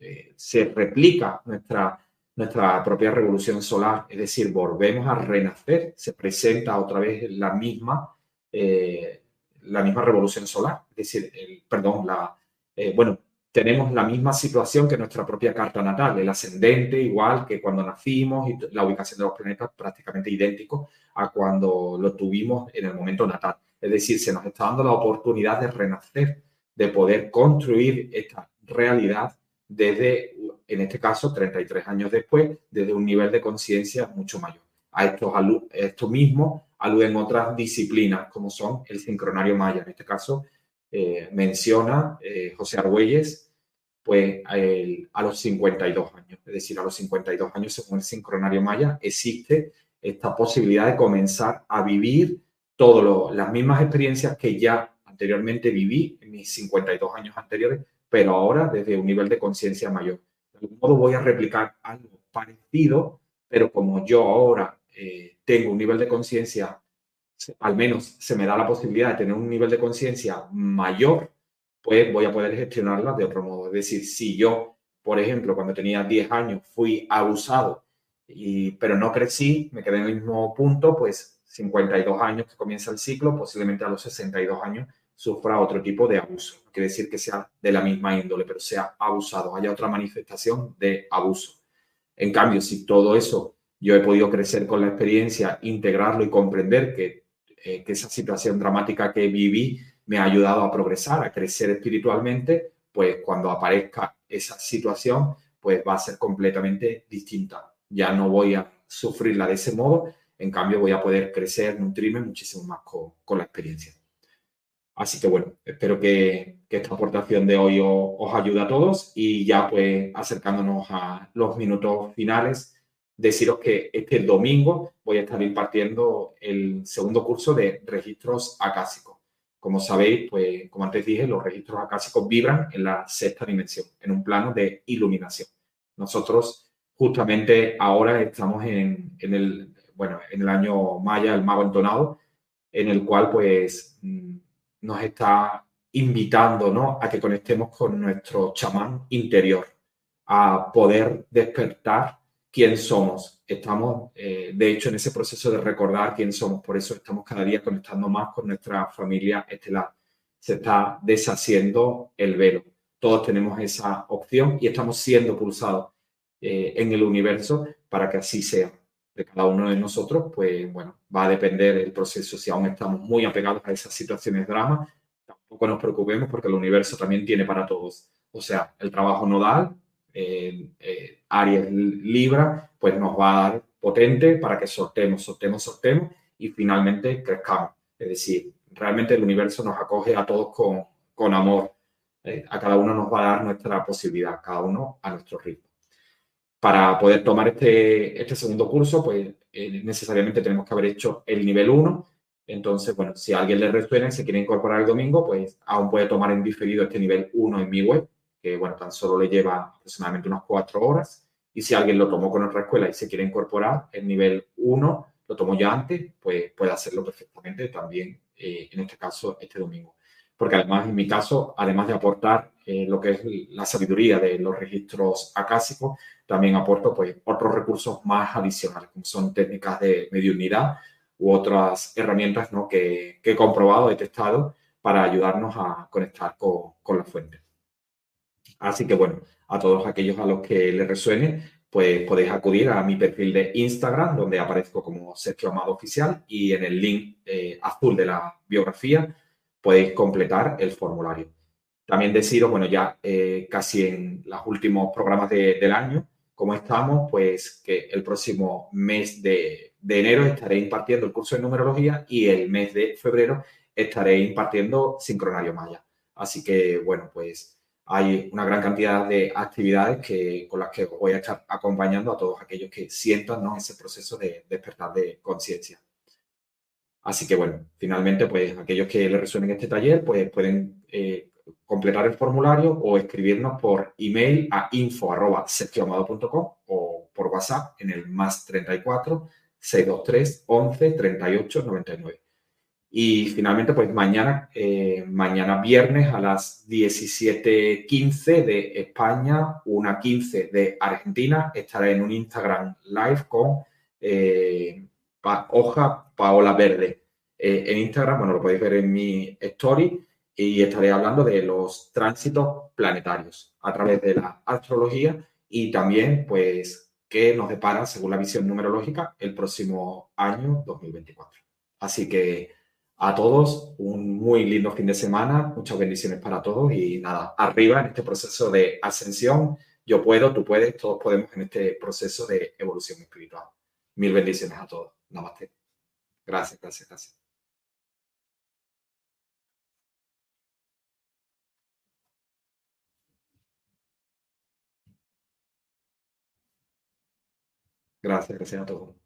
eh, se replica nuestra, nuestra propia revolución solar, es decir, volvemos a renacer, se presenta otra vez la misma, eh, la misma revolución solar, es decir, perdón, la, eh, bueno, tenemos la misma situación que nuestra propia carta natal, el ascendente igual que cuando nacimos y la ubicación de los planetas prácticamente idéntico a cuando lo tuvimos en el momento natal. Es decir, se nos está dando la oportunidad de renacer, de poder construir esta realidad desde, en este caso, 33 años después, desde un nivel de conciencia mucho mayor. A esto mismo aluden otras disciplinas como son el sincronario maya, en este caso eh, menciona eh, José Argüelles, pues a los 52 años. Es decir, a los 52 años, según el sincronario maya, existe esta posibilidad de comenzar a vivir todas las mismas experiencias que ya anteriormente viví en mis 52 años anteriores, pero ahora desde un nivel de conciencia mayor. De algún modo voy a replicar algo parecido, pero como yo ahora eh, tengo un nivel de conciencia al menos se me da la posibilidad de tener un nivel de conciencia mayor, pues voy a poder gestionarla de otro modo. Es decir, si yo, por ejemplo, cuando tenía 10 años fui abusado, y, pero no crecí, me quedé en el mismo punto, pues 52 años que comienza el ciclo, posiblemente a los 62 años sufra otro tipo de abuso. No quiere decir que sea de la misma índole, pero sea abusado, haya otra manifestación de abuso. En cambio, si todo eso yo he podido crecer con la experiencia, integrarlo y comprender que eh, que esa situación dramática que viví me ha ayudado a progresar, a crecer espiritualmente, pues cuando aparezca esa situación, pues va a ser completamente distinta. Ya no voy a sufrirla de ese modo, en cambio voy a poder crecer, nutrirme muchísimo más con, con la experiencia. Así que bueno, espero que, esta aportación de hoy os, ayude a todos y ya pues acercándonos a los minutos finales, deciros que este domingo voy a estar impartiendo el segundo curso de registros acásicos. Como sabéis, pues como antes dije, los registros acásicos vibran en la sexta dimensión, en un plano de iluminación. Nosotros justamente ahora estamos en, en el, bueno, en el año Maya, el mago entonado, en el cual pues mm, nos está invitando ¿no? a que conectemos con nuestro chamán interior, a poder despertar quién somos. Estamos, eh, de hecho, en ese proceso de recordar quién somos, por eso estamos cada día conectando más con nuestra familia estelar. Se está deshaciendo el velo. Todos tenemos esa opción y estamos siendo pulsados eh, en el universo para que así sea. De cada uno de nosotros, pues bueno, va a depender el proceso. Si aún estamos muy apegados a esas situaciones de drama, tampoco nos preocupemos porque el universo también tiene para todos. O sea, el trabajo nodal, eh, eh, Aries Libra, pues nos va a dar potente para que sortemos, sortemos, sortemos y finalmente crezcamos. Es decir, realmente el universo nos acoge a todos con, con amor. Eh, a cada uno nos va a dar nuestra posibilidad, cada uno a nuestro ritmo para poder tomar este, este segundo curso, pues eh, necesariamente tenemos que haber hecho el nivel 1. Entonces, bueno, si a alguien le resuena y se quiere incorporar el domingo, pues aún puede tomar en diferido este nivel 1 en mi web, que bueno, tan solo le lleva aproximadamente unas 4 horas. Y si alguien lo tomó con otra escuela y se quiere incorporar, el nivel 1 lo tomó ya antes, pues puede hacerlo perfectamente también, eh, en este caso, este domingo. Porque además, en mi caso, además de aportar eh, lo que es la sabiduría de los registros acásicos, también aporto pues, otros recursos más adicionales, como son técnicas de mediunidad u otras herramientas ¿no? que, he comprobado, he testado para ayudarnos a conectar con, con, la fuente. Así que bueno, a todos aquellos a los que les resuene, pues podéis acudir a mi perfil de Instagram, donde aparezco como Sergio Amado Oficial, y en el link eh, azul de la biografía podéis completar el formulario. También deciros, bueno, ya eh, casi en los últimos programas del año, como estamos, pues que el próximo mes de, enero estaré impartiendo el curso de numerología y el mes de febrero estaré impartiendo sincronario maya. Así que, bueno, pues hay una gran cantidad de actividades que, con las que voy a estar acompañando a todos aquellos que sientan ¿no? ese proceso de despertar de conciencia. Así que, bueno, finalmente, pues aquellos que les resuenen este taller, pues pueden eh, completar el formulario o escribirnos por email a info.sergioamado.com o por WhatsApp en el más 34 623 11 38 99. Y finalmente, pues mañana, eh, mañana viernes a las 17.15 de España, 1.15 de Argentina, estaré en un Instagram live con eh, Hoja Paola Verde. Eh, en Instagram, bueno, lo podéis ver en mi story y estaré hablando de los tránsitos planetarios a través de la astrología y también, pues, qué nos depara, según la visión numerológica, el próximo año 2024. Así que a todos, un muy lindo fin de semana, muchas bendiciones para todos y nada, arriba en este proceso de ascensión, yo puedo, tú puedes, todos podemos en este proceso de evolución espiritual. Mil bendiciones a todos. Namaste. Gracias, gracias, gracias. Gracias, gracias a todos.